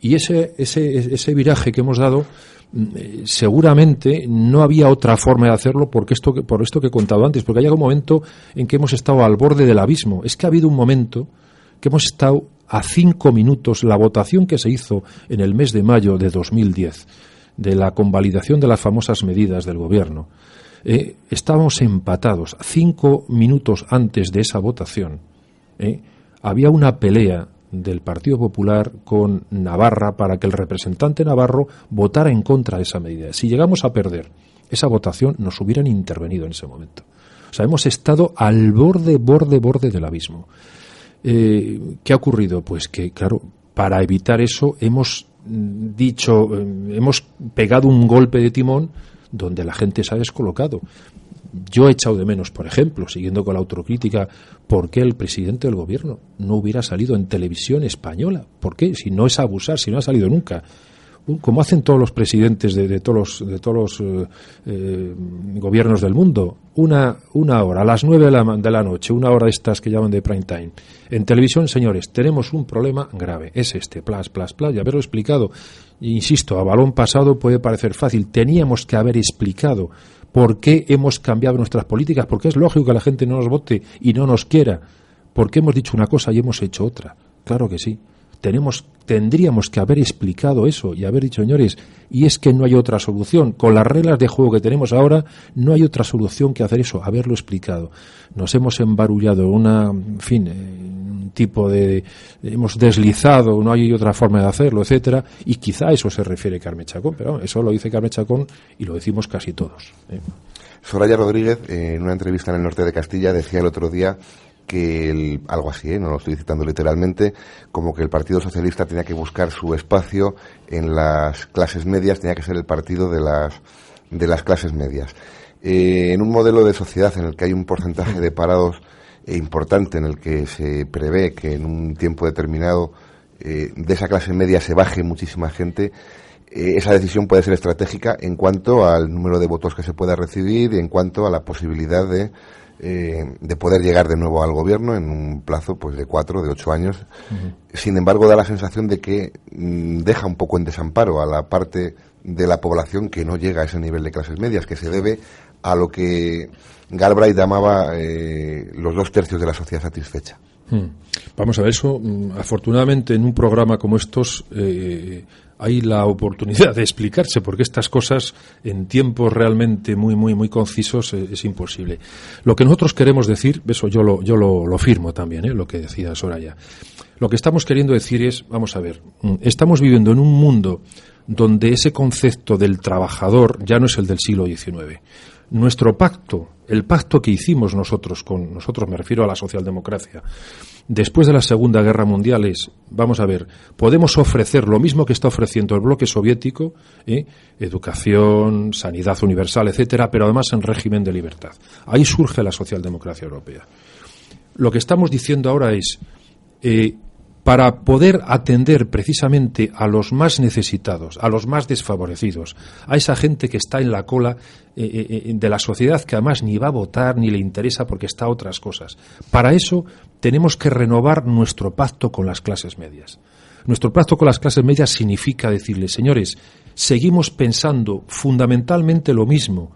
Y ese, ese, ese viraje que hemos dado mm, seguramente no había otra forma de hacerlo porque esto, por esto que he contado antes, porque hay un momento en que hemos estado al borde del abismo. Es que ha habido un momento que hemos estado a cinco minutos la votación que se hizo en el mes de mayo de 2010 de la convalidación de las famosas medidas del gobierno. Eh, estábamos empatados. Cinco minutos antes de esa votación eh, había una pelea del Partido Popular con Navarra para que el representante navarro votara en contra de esa medida. Si llegamos a perder esa votación, nos hubieran intervenido en ese momento. O sea, hemos estado al borde, borde, borde del abismo. Eh, ¿Qué ha ocurrido? Pues que, claro, para evitar eso hemos dicho, eh, hemos pegado un golpe de timón donde la gente se ha descolocado. Yo he echado de menos, por ejemplo, siguiendo con la autocrítica, por qué el presidente del gobierno no hubiera salido en televisión española. ¿Por qué? Si no es abusar, si no ha salido nunca como hacen todos los presidentes de, todos los, de todos los eh, eh, gobiernos del mundo, una, una hora, a las nueve de la, noche, una hora estas que llaman de prime time. En televisión, señores, tenemos un problema grave, es este, plas, plas, plas, y haberlo explicado. Insisto, a balón pasado puede parecer fácil, teníamos que haber explicado por qué hemos cambiado nuestras políticas, porque es lógico que la gente no nos vote y no nos quiera, porque hemos dicho una cosa y hemos hecho otra. Claro que sí. Tenemos, tendríamos que haber explicado eso y haber dicho, señores, y es que no hay otra solución. Con las reglas de juego que tenemos ahora, no hay otra solución que hacer eso, haberlo explicado. Nos hemos embarullado una, en fin, eh, tipo de hemos deslizado, no hay otra forma de hacerlo, etcétera, y quizá a eso se refiere Carmen Chacón, pero eso lo dice Carmen Chacón y lo decimos casi todos. ¿eh? Soraya Rodríguez, en una entrevista en el norte de Castilla, decía el otro día que algo así, ¿eh? no lo estoy citando literalmente, como que el Partido Socialista tenía que buscar su espacio en las clases medias, tenía que ser el partido de las, de las clases medias. Eh, en un modelo de sociedad en el que hay un porcentaje de parados e importante en el que se prevé que en un tiempo determinado eh, de esa clase media se baje muchísima gente, eh, esa decisión puede ser estratégica en cuanto al número de votos que se pueda recibir y en cuanto a la posibilidad de, eh, de poder llegar de nuevo al gobierno en un plazo pues de cuatro, de ocho años. Sin embargo, da la sensación de que mm, deja un poco en desamparo a la parte de la población que no llega a ese nivel de clases medias, que se debe a lo que Galbraith llamaba eh, los dos tercios de la sociedad satisfecha. Hmm. Vamos a ver eso. Mm, afortunadamente, en un programa como estos eh, hay la oportunidad de explicarse, porque estas cosas en tiempos realmente muy, muy, muy concisos eh, es, imposible. Lo que nosotros queremos decir, eso yo lo, yo lo, firmo también, lo que decía Soraya. Lo que estamos queriendo decir es, vamos a ver, mm, estamos viviendo en un mundo donde ese concepto del trabajador ya no es el del siglo XIX nuestro pacto, el pacto que hicimos nosotros con nosotros, me refiero a la socialdemocracia, después de la Segunda Guerra Mundial es, vamos a ver, podemos ofrecer lo mismo que está ofreciendo el bloque soviético, ¿eh? educación, sanidad universal, etcétera, pero además en régimen de libertad. Ahí surge la socialdemocracia europea. Lo que estamos diciendo ahora es, eh, para poder atender precisamente a los más necesitados, a los más desfavorecidos, a esa gente que está en la cola eh, eh, eh, de la sociedad que además ni va a votar ni le interesa porque está a otras cosas. Para eso tenemos que renovar nuestro pacto con las clases medias. Nuestro pacto con las clases medias significa decirles, señores, seguimos pensando fundamentalmente lo mismo,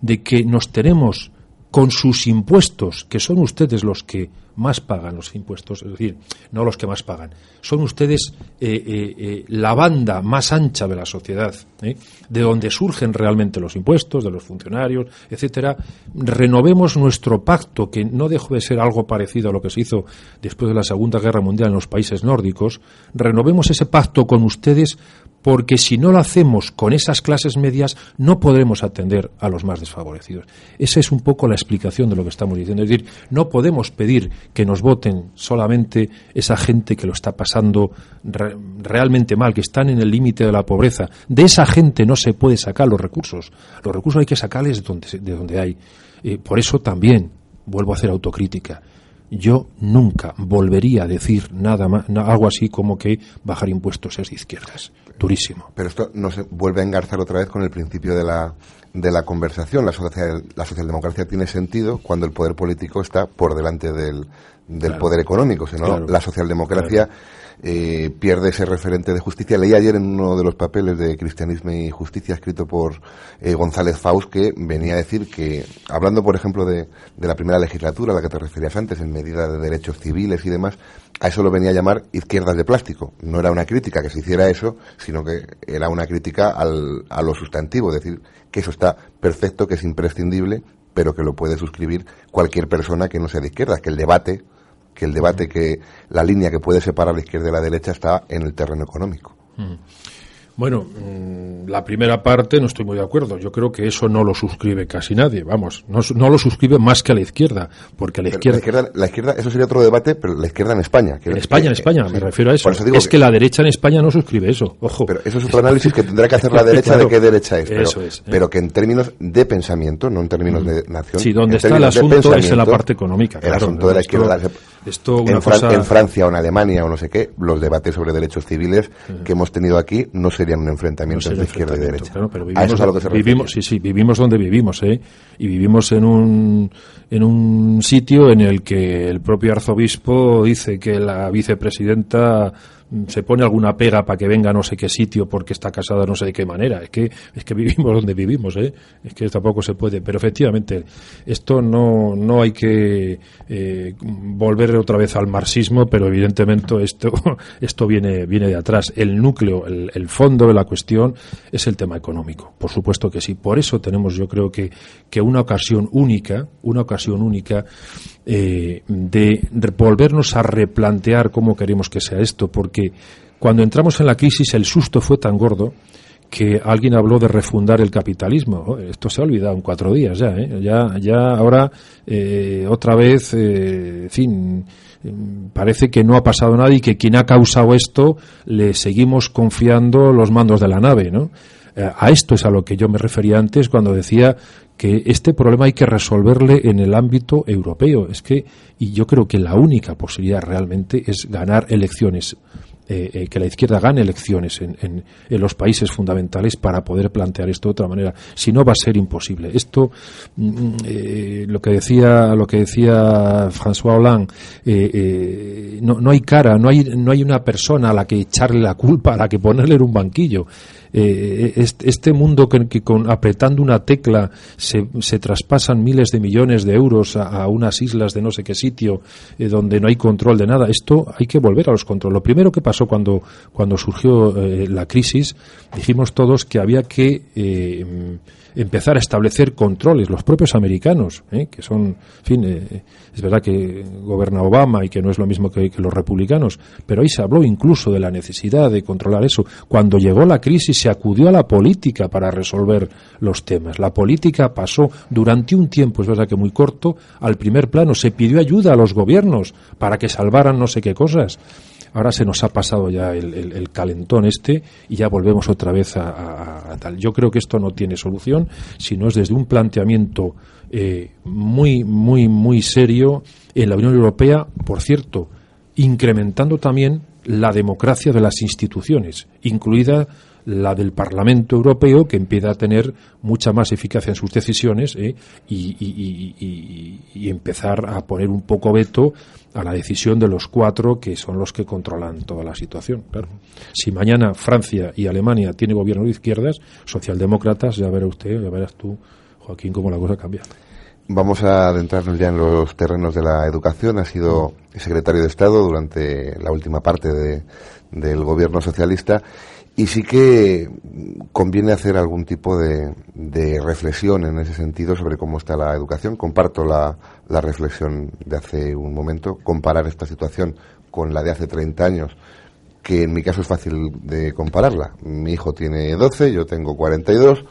de que nos tenemos con sus impuestos, que son ustedes los que más pagan los impuestos, es decir, no los que más pagan. Son ustedes eh, eh, eh, la banda más ancha de la sociedad, de donde surgen realmente los impuestos, de los funcionarios, etcétera. Renovemos nuestro pacto, que no dejó de ser algo parecido a lo que se hizo después de la Segunda Guerra Mundial en los países nórdicos. Renovemos ese pacto con ustedes porque si no lo hacemos con esas clases medias no podremos atender a los más desfavorecidos. Esa es un poco la explicación de lo que estamos diciendo. Es decir, no podemos pedir que nos voten solamente esa gente que lo está pasando realmente mal, que están en el límite de la pobreza. De esa gente no se puede sacar los recursos. Los recursos hay que sacarles de donde, de donde hay. Eh, por eso también vuelvo a hacer autocrítica yo nunca volvería a decir nada más, algo así como que bajar impuestos es de izquierdas. Durísimo. Pero esto no se vuelve a engarzar otra vez con el principio de la, de la conversación. La, social, la socialdemocracia tiene sentido cuando el poder político está por delante del, del poder económico. Si no, la socialdemocracia eh, pierde ese referente de justicia. Leí ayer en uno de los papeles de Cristianismo y Justicia, escrito por eh, González Faust, que venía a decir que, hablando, por ejemplo, de, de, la primera legislatura a la que te referías antes, en medida de derechos civiles y demás, a eso lo venía a llamar izquierdas de plástico. No era una crítica que se hiciera eso, sino que era una crítica al, a lo sustantivo, decir, que eso está perfecto, que es imprescindible, pero que lo puede suscribir cualquier persona que no sea de izquierdas, que el debate que el debate, que la línea que puede separar la izquierda y la derecha está en el terreno económico. Mm. Bueno, mm, la primera parte no estoy muy de acuerdo. Yo creo que eso no lo suscribe casi nadie. Vamos, no, no lo suscribe más que a la izquierda, porque la izquierda... la izquierda... eso sería otro debate, pero la izquierda en España. En España, en España, me refiero a eso. es que, la derecha en España no suscribe eso. Ojo. Pero eso es otro análisis que tendrá que hacer la derecha de qué derecha es. Pero, es, ¿eh? pero que en términos de pensamiento, no en términos de nación. Sí, donde está el asunto es en la parte económica. el asunto de la izquierda. Esto en, en, Francia o en Alemania o no sé qué, los debates sobre derechos civiles que hemos tenido aquí no serían un enfrentamiento entre izquierda y derecha. pero vivimos, sí, sí, vivimos donde vivimos, ¿eh? Y vivimos en un, en un sitio en el que el propio arzobispo dice que la vicepresidenta se pone alguna pega para que venga a no sé qué sitio porque está casada no sé de qué manera. Es que, es que vivimos donde vivimos, ¿eh? Es que tampoco se puede. Pero efectivamente, esto no, no hay que eh, volver otra vez al marxismo, pero evidentemente esto, esto viene, viene de atrás. El núcleo, el, el fondo de la cuestión es el tema económico. Por supuesto que sí. Por eso tenemos, yo creo que, que una ocasión única, una ocasión única eh, de volvernos a replantear cómo queremos que sea esto, porque cuando entramos en la crisis el susto fue tan gordo que alguien habló de refundar el capitalismo. Oh, esto se ha olvidado en cuatro días ya, ¿eh? ya, ya ahora eh, otra vez, fin, parece que no ha pasado nada y que quien ha causado esto le seguimos confiando los mandos de la nave, ¿no? a esto es a lo que yo me refería antes cuando decía que este problema hay que resolverle en el ámbito europeo. Es que, y yo creo que la única posibilidad realmente es ganar elecciones. Eh, eh, que la izquierda gane elecciones en, en, los países fundamentales para poder plantear esto de otra manera. Si no, va a ser imposible. Esto, mm, mm, eh, lo que decía, lo que decía François Hollande, no, no hay cara, no hay, no hay una persona a la que echarle la culpa, a la que ponerle en un banquillo. Eh, este mundo que, con apretando una tecla se, se, traspasan miles de millones de euros a, unas islas de no sé qué sitio eh, donde no hay control de nada, esto hay que volver a los controles. Lo primero que pasó cuando, cuando surgió eh, la crisis, dijimos todos que había que empezar a establecer controles, los propios americanos, ¿eh? que son, en fin, eh, es verdad que gobierna Obama y que no es lo mismo que, los republicanos, pero ahí se habló incluso de la necesidad de controlar eso. Cuando llegó la crisis se acudió a la política para resolver los temas. La política pasó durante un tiempo, es verdad que muy corto, al primer plano. Se pidió ayuda a los gobiernos para que salvaran no sé qué cosas. Ahora se nos ha pasado ya el, calentón este y ya volvemos otra vez a, tal. Yo creo que esto no tiene solución, sino es desde un planteamiento eh, muy, muy, muy serio en la Unión Europea, por cierto, incrementando también la democracia de las instituciones, incluida la del Parlamento Europeo, que empieza a tener mucha más eficacia en sus decisiones ¿eh? y, empezar a poner un poco veto a la decisión de los cuatro que son los que controlan toda la situación. Claro. Si mañana Francia y Alemania tienen gobierno de izquierdas, socialdemócratas, ya verá usted, ya verás tú, Joaquín, cómo la cosa cambia. Vamos a adentrarnos ya en los terrenos de la educación. Ha sido secretario de Estado durante la última parte del gobierno socialista y sí que conviene hacer algún tipo de, reflexión en ese sentido sobre cómo está la educación. Comparto la, reflexión de hace un momento, comparar esta situación con la de hace 30 años, que en mi caso es fácil de compararla. Mi hijo tiene 12, yo tengo 42,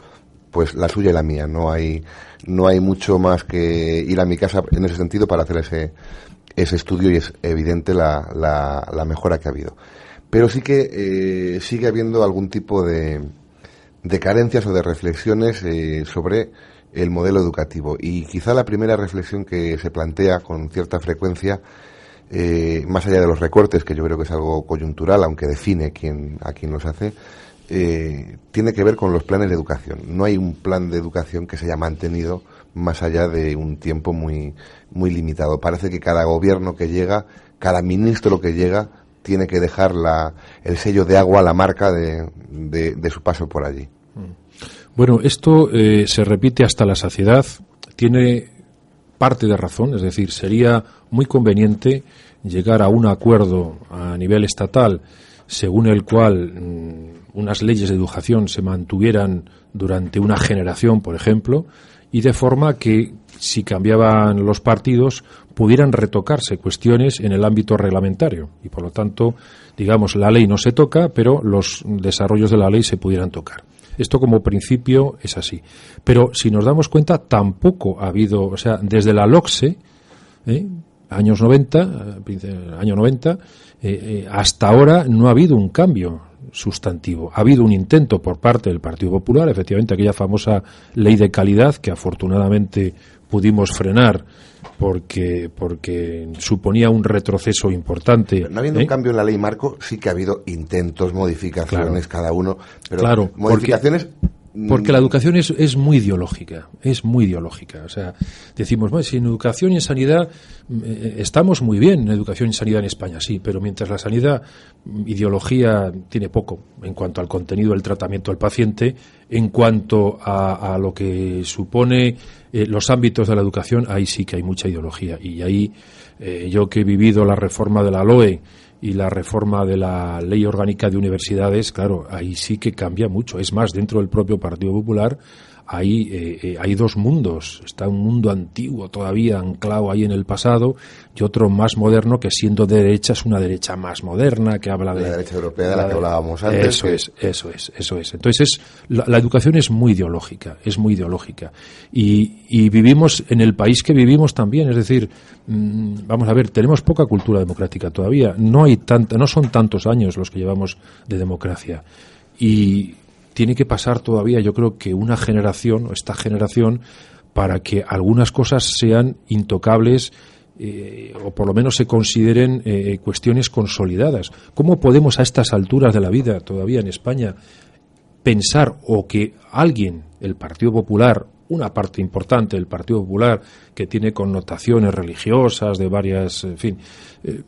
pues la suya y la mía. No hay, no hay mucho más que ir a mi casa en ese sentido para hacer ese, ese estudio y es evidente la, la mejora que ha habido pero sí que eh, sigue habiendo algún tipo de, de carencias o de reflexiones eh, sobre el modelo educativo. Y quizá la primera reflexión que se plantea con cierta frecuencia, eh, más allá de los recortes, que yo creo que es algo coyuntural, aunque define quién, a quién los hace, tiene que ver con los planes de educación. No hay un plan de educación que se haya mantenido más allá de un tiempo muy, muy limitado. Parece que cada gobierno que llega, cada ministro que llega, tiene que dejar la, el sello de agua, la marca de, de, su paso por allí. Bueno, esto eh, se repite hasta la saciedad. Tiene parte de razón, es decir, sería muy conveniente llegar a un acuerdo a nivel estatal según el cual mm, unas leyes de educación se mantuvieran durante una generación, por ejemplo, y de forma que si cambiaban los partidos pudieran retocarse cuestiones en el ámbito reglamentario y por lo tanto digamos la ley no se toca pero los desarrollos de la ley se pudieran tocar esto como principio es así pero si nos damos cuenta tampoco ha habido o sea desde la LOCSE ¿eh? años 90 año 90 eh, eh, hasta ahora no ha habido un cambio sustantivo. Ha habido un intento por parte del Partido Popular, efectivamente, aquella famosa ley de calidad que afortunadamente pudimos frenar porque porque suponía un retroceso importante. no habiendo un ¿eh? cambio en la ley marco, sí que ha habido intentos, modificaciones, cada uno, pero claro, modificaciones porque la educación es, es, muy ideológica, es muy ideológica. O sea, decimos, bueno, si en educación y en sanidad mm, eh, estamos muy bien en educación y sanidad en España, sí, pero mientras la sanidad, mm, ideología tiene poco en cuanto al contenido del tratamiento al paciente, en cuanto a, lo que supone eh, los ámbitos de la educación, ahí sí que hay mucha ideología. Y ahí, eh, yo que he vivido la reforma de la LOE, y la reforma de la ley orgánica de universidades, claro, ahí sí que cambia mucho. Es más, dentro del propio Partido Popular hay, eh, eh, hay dos mundos. Está un mundo antiguo todavía anclado ahí en el pasado y otro más moderno que siendo de derecha es una derecha más moderna que habla de la derecha europea de la, que hablábamos antes. Eso es, eso es, eso es. Entonces la, educación es muy ideológica, es muy ideológica y, y, vivimos en el país que vivimos también. Es decir, mm, vamos a ver, tenemos poca cultura democrática todavía. No hay tanta, no son tantos años los que llevamos de democracia y tiene que pasar todavía, yo creo que una generación, o esta generación, para que algunas cosas sean intocables eh, o por lo menos se consideren eh, cuestiones consolidadas. ¿Cómo podemos a estas alturas de la vida, todavía en España, pensar o que alguien, el Partido Popular, una parte importante del Partido Popular, que tiene connotaciones religiosas de varias, en fin, eh,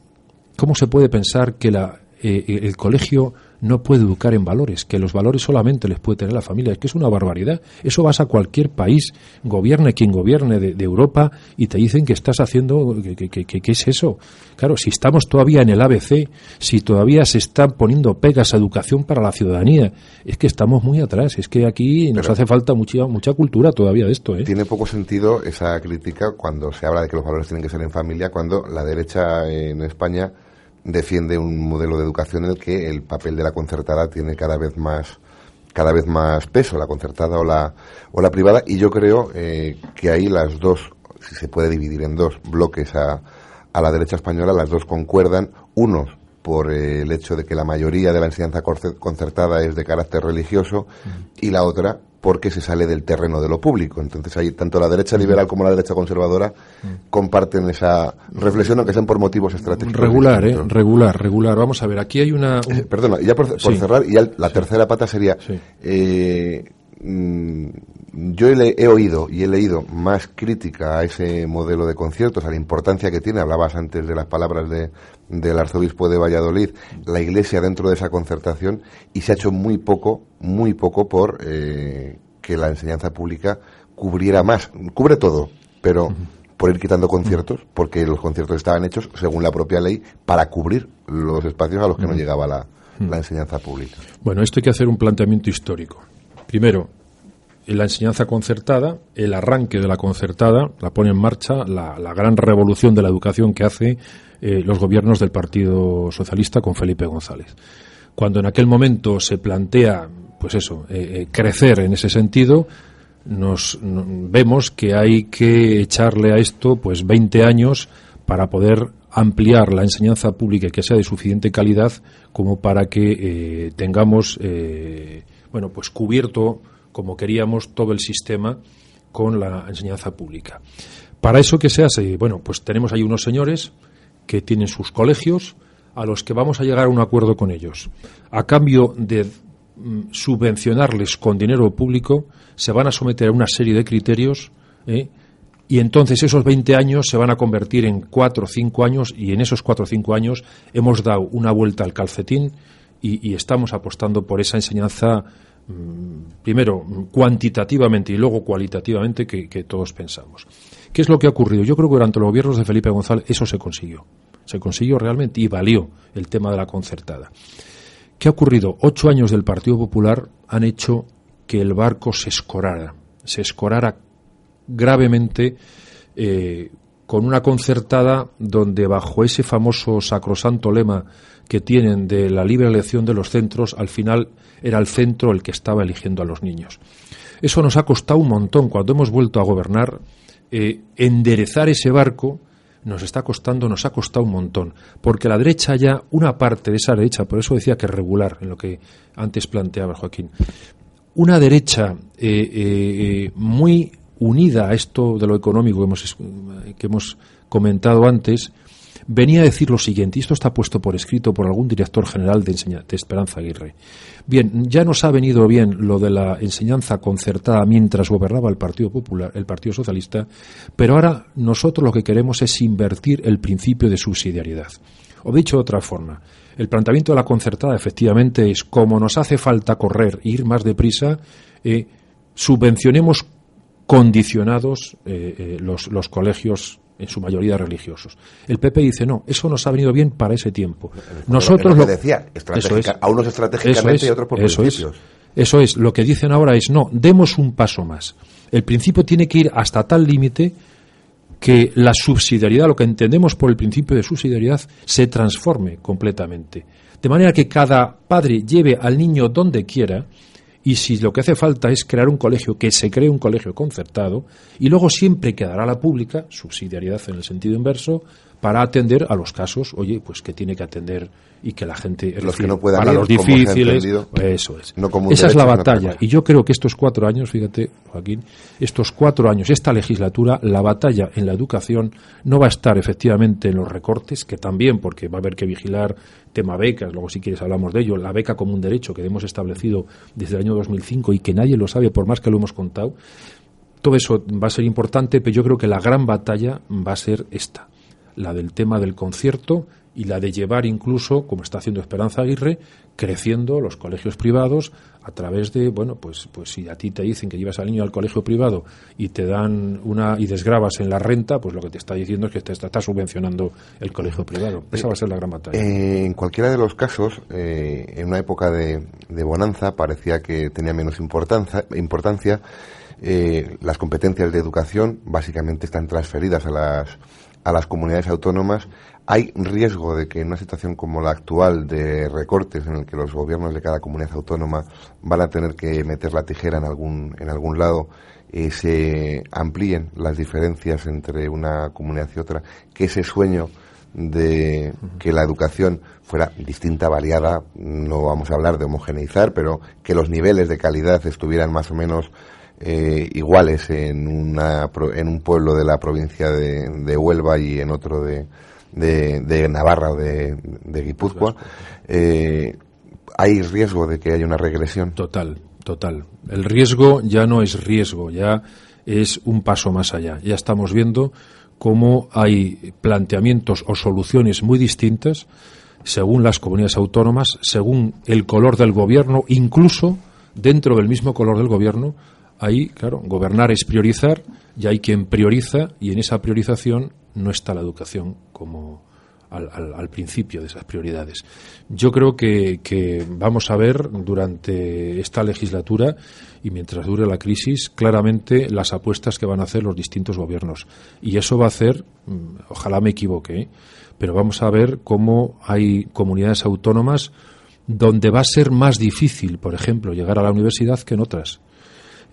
¿cómo se puede pensar que la, el colegio no puede educar en valores, que los valores solamente les puede tener la familia. Es que es una barbaridad. Eso vas a cualquier país, gobierne quien gobierne de, Europa, y te dicen que estás haciendo. ¿Qué es eso? Claro, si estamos todavía en el ABC, si todavía se están poniendo pegas a educación para la ciudadanía, es que estamos muy atrás. Es que aquí nos hace falta mucha, mucha cultura todavía de esto. ¿eh? Tiene poco sentido esa crítica cuando se habla de que los valores tienen que ser en familia, cuando la derecha en España defiende un modelo de educación en el que el papel de la concertada tiene cada vez más cada vez más peso, la concertada o la, o la privada, y yo creo eh, que ahí las dos, si se puede dividir en dos bloques a, a la derecha española, las dos concuerdan, unos por el hecho de que la mayoría de la enseñanza concertada es de carácter religioso, y la otra porque se sale del terreno de lo público. Entonces, ahí tanto la derecha liberal como la derecha conservadora comparten esa reflexión, aunque sean por motivos estratégicos. Regular, ¿eh? Regular, regular. Vamos a ver, aquí hay una. Eh, perdona, ya por, cerrar, y la tercera pata sería. Eh, mm, yo he, oído y he leído más crítica a ese modelo de conciertos, a la importancia que tiene. Hablabas antes de las palabras de, del arzobispo de Valladolid, la Iglesia dentro de esa concertación, y se ha hecho muy poco, muy poco por eh, que la enseñanza pública cubriera más. Cubre todo, pero por ir quitando conciertos, porque los conciertos estaban hechos, según la propia ley, para cubrir los espacios a los que no llegaba la, la enseñanza pública. Bueno, esto hay que hacer un planteamiento histórico. Primero, la enseñanza concertada, el arranque de la concertada, la pone en marcha la, gran revolución de la educación que hace eh, los gobiernos del Partido Socialista con Felipe González. Cuando en aquel momento se plantea, pues eso, eh, eh, crecer en ese sentido, nos, vemos que hay que echarle a esto pues 20 años para poder ampliar la enseñanza pública que sea de suficiente calidad como para que tengamos bueno pues cubierto como queríamos todo el sistema con la enseñanza pública. Para eso que se hace, bueno, pues tenemos ahí unos señores que tienen sus colegios a los que vamos a llegar a un acuerdo con ellos. A cambio de mm, subvencionarles con dinero público, se van a someter a una serie de criterios ¿eh? y entonces esos 20 años se van a convertir en 4 o 5 años y en esos 4 o 5 años hemos dado una vuelta al calcetín y, y estamos apostando por esa enseñanza primero cuantitativamente y luego cualitativamente que, todos pensamos. ¿Qué es lo que ha ocurrido? Yo creo que durante los gobiernos de Felipe González eso se consiguió. Se consiguió realmente y valió el tema de la concertada. ¿Qué ha ocurrido? Ocho años del Partido Popular han hecho que el barco se escorara, se escorara gravemente eh, con una concertada donde bajo ese famoso sacrosanto lema que tienen de la libre elección de los centros, al final era el centro el que estaba eligiendo a los niños. Eso nos ha costado un montón. Cuando hemos vuelto a gobernar, eh, enderezar ese barco nos está costando, nos ha costado un montón. Porque la derecha ya, una parte de esa derecha, por eso decía que regular, en lo que antes planteaba Joaquín, una derecha eh, eh, muy unida a esto de lo económico que hemos, que hemos comentado antes, venía a decir lo siguiente, y esto está puesto por escrito por algún director general de, de Esperanza Aguirre. Bien, ya nos ha venido bien lo de la enseñanza concertada mientras gobernaba el Partido Popular, el Partido Socialista, pero ahora nosotros lo que queremos es invertir el principio de subsidiariedad. O dicho de otra forma, el planteamiento de la concertada efectivamente es como nos hace falta correr e ir más deprisa, eh, subvencionemos condicionados eh, eh, los colegios en su mayoría religiosos. El PP dice, no, eso nos ha venido bien para ese tiempo. Nosotros lo, decía, eso es, a unos estratégicamente y otros por eso Es, eso es, lo que dicen ahora es, no, demos un paso más. El principio tiene que ir hasta tal límite que la subsidiariedad, lo que entendemos por el principio de subsidiariedad, se transforme completamente. De manera que cada padre lleve al niño donde quiera y si lo que hace falta es crear un colegio, que se cree un colegio concertado, y luego siempre quedará la pública, subsidiariedad en el sentido inverso, para atender a los casos, oye, pues que tiene que atender y que la gente, los que no puedan para los difíciles, eso es. Esa es la batalla. Y yo creo que estos cuatro años, fíjate, Joaquín, estos cuatro años, esta legislatura, la batalla en la educación no va a estar efectivamente en los recortes, que también, porque va a haber que vigilar tema becas, luego si quieres hablamos de ello, la beca como un derecho que hemos establecido desde el año 2005 y que nadie lo sabe por más que lo hemos contado. Todo eso va a ser importante, pero yo creo que la gran batalla va a ser esta la del tema del concierto y la de llevar incluso, como está haciendo Esperanza Aguirre, creciendo los colegios privados a través de, bueno, pues, pues si a ti te dicen que llevas al niño al colegio privado y te dan una y desgrabas en la renta, pues lo que te está diciendo es que te está, subvencionando el colegio privado. Esa va a ser la gran batalla. Eh, en cualquiera de los casos, eh, en una época de, bonanza parecía que tenía menos importancia. importancia eh, las competencias de educación básicamente están transferidas a las a las comunidades autónomas, hay riesgo de que en una situación como la actual de recortes en el que los gobiernos de cada comunidad autónoma van a tener que meter la tijera en algún, en algún lado, eh, se amplíen las diferencias entre una comunidad y otra, que ese sueño de que la educación fuera distinta, variada, no vamos a hablar de homogeneizar, pero que los niveles de calidad estuvieran más o menos eh, iguales en, una, en un pueblo de la provincia de, Huelva y en otro de, de, Navarra o de, Guipúzcoa, eh, hay riesgo de que haya una regresión. Total, total. El riesgo ya no es riesgo, ya es un paso más allá. Ya estamos viendo cómo hay planteamientos o soluciones muy distintas según las comunidades autónomas, según el color del gobierno, incluso dentro del mismo color del gobierno Ahí, claro, gobernar es priorizar y hay quien prioriza y en esa priorización no está la educación como al, principio de esas prioridades. Yo creo que, vamos a ver durante esta legislatura y mientras dure la crisis claramente las apuestas que van a hacer los distintos gobiernos. Y eso va a hacer, mm, ojalá me equivoque, ¿eh? pero vamos a ver cómo hay comunidades autónomas donde va a ser más difícil, por ejemplo, llegar a la universidad que en otras.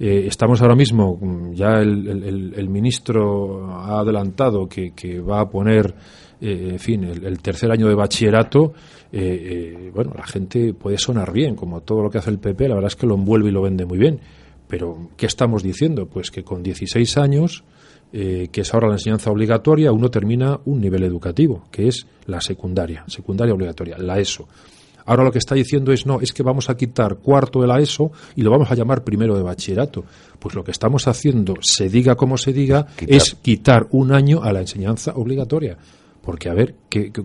Eh, estamos ahora mismo, mm, ya el, ministro ha adelantado que, va a poner, eh, en fin, el, tercer año de bachillerato. Eh, bueno, la gente puede sonar bien, como todo lo que hace el PP, la verdad es que lo envuelve y lo vende muy bien. Pero, ¿qué estamos diciendo? Pues que con 16 años, que es ahora la enseñanza obligatoria, uno termina un nivel educativo, que es la secundaria, secundaria obligatoria, la ESO. Ahora lo que está diciendo es, no, es que vamos a quitar cuarto de la ESO y lo vamos a llamar primero de bachillerato. Pues lo que estamos haciendo, se diga como se diga, es quitar un año a la enseñanza obligatoria. Porque, a ver,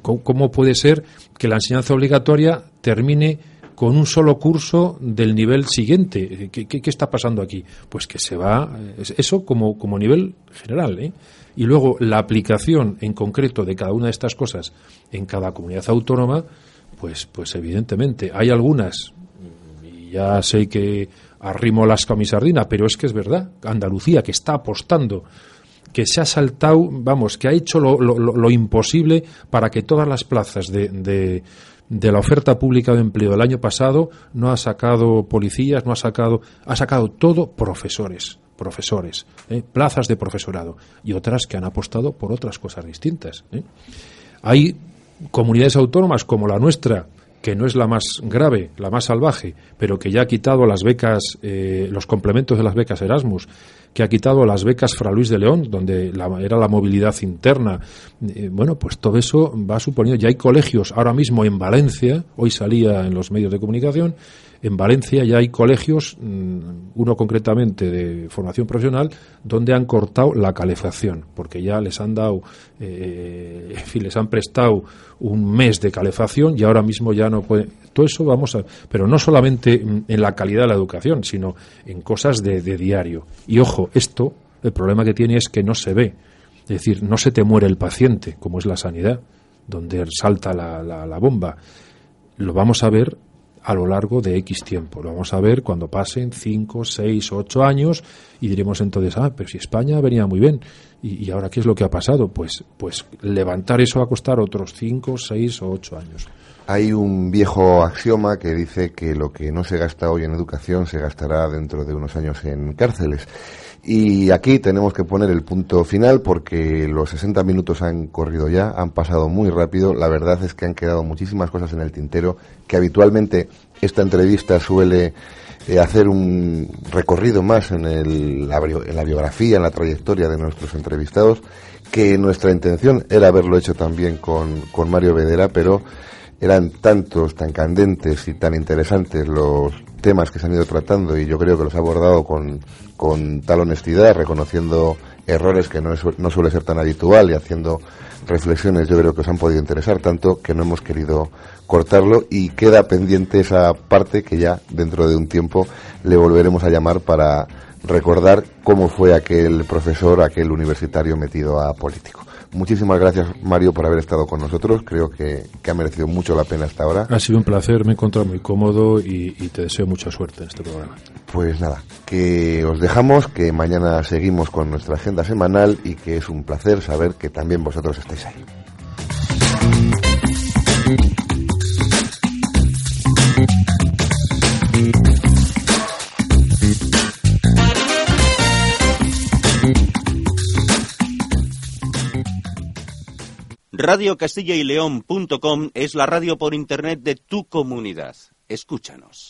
¿cómo puede ser que la enseñanza obligatoria termine con un solo curso del nivel siguiente. ¿Qué, qué, está pasando aquí? Pues que se va, eso como, como nivel general, ¿eh? Y luego la aplicación en concreto de cada una de estas cosas en cada comunidad autónoma, pues, pues evidentemente, hay algunas, y ya sé que arrimo las camisardinas, pero es que es verdad, Andalucía que está apostando, que se ha saltado, vamos, que ha hecho lo, lo, imposible para que todas las plazas de, de, la oferta pública de empleo del año pasado no ha sacado policías, no ha sacado, ha sacado todo profesores profesores, ¿eh? plazas de profesorado y otras que han apostado por otras cosas distintas. ¿eh? Hay comunidades autónomas como la nuestra, que no es la más grave, la más salvaje, pero que ya ha quitado las becas, eh, los complementos de las becas Erasmus, que ha quitado las becas Fra Luis de León, donde era la movilidad interna. Eh, bueno, pues todo eso va suponiendo, ya hay colegios ahora mismo en Valencia, hoy salía en los medios de comunicación, en Valencia ya hay colegios, mm, uno concretamente de formación profesional, donde han cortado la calefacción, porque ya les han dado, eh, en fin, les han prestado un mes de calefacción y ahora mismo ya no puede. Todo eso vamos a. Pero no solamente en la calidad de la educación, sino en cosas de, diario. Y ojo, esto, el problema que tiene es que no se ve. Es decir, no se te muere el paciente, como es la sanidad, donde salta la, la bomba. Lo vamos a ver a lo largo de X tiempo. Lo vamos a ver cuando pasen 5, 6, 8 años y diremos entonces, ah, pero si España venía muy bien. ¿Y, ahora qué es lo que ha pasado? Pues, pues levantar eso va a costar otros 5, 6 o 8 años. Hay un viejo axioma que dice que lo que no se gasta hoy en educación se gastará dentro de unos años en cárceles. Y aquí tenemos que poner el punto final porque los 60 minutos han corrido ya, han pasado muy rápido. La verdad es que han quedado muchísimas cosas en el tintero que habitualmente esta entrevista suele eh, hacer un recorrido más en, el, la, en la biografía, en la trayectoria de nuestros entrevistados, que nuestra intención era haberlo hecho también con, con Mario Vedera, pero eran tantos, tan candentes y tan interesantes los temas que se han ido tratando y yo creo que los ha abordado con, con tal honestidad, reconociendo errores que no, no suele ser tan habitual y haciendo reflexiones yo creo que os han podido interesar tanto que no hemos querido cortarlo y queda pendiente esa parte que ya dentro de un tiempo le volveremos a llamar para recordar cómo fue aquel profesor, aquel universitario metido a político. Muchísimas gracias, Mario, por haber estado con nosotros. Creo que, ha merecido mucho la pena hasta ahora. Ha sido un placer, me he encontrado muy cómodo y, te deseo mucha suerte en este programa. Pues nada, que os dejamos, que mañana seguimos con nuestra agenda semanal y que es un placer saber que también vosotros estáis ahí. Radio Castilla y León.com es la radio por internet de tu comunidad. Escúchanos.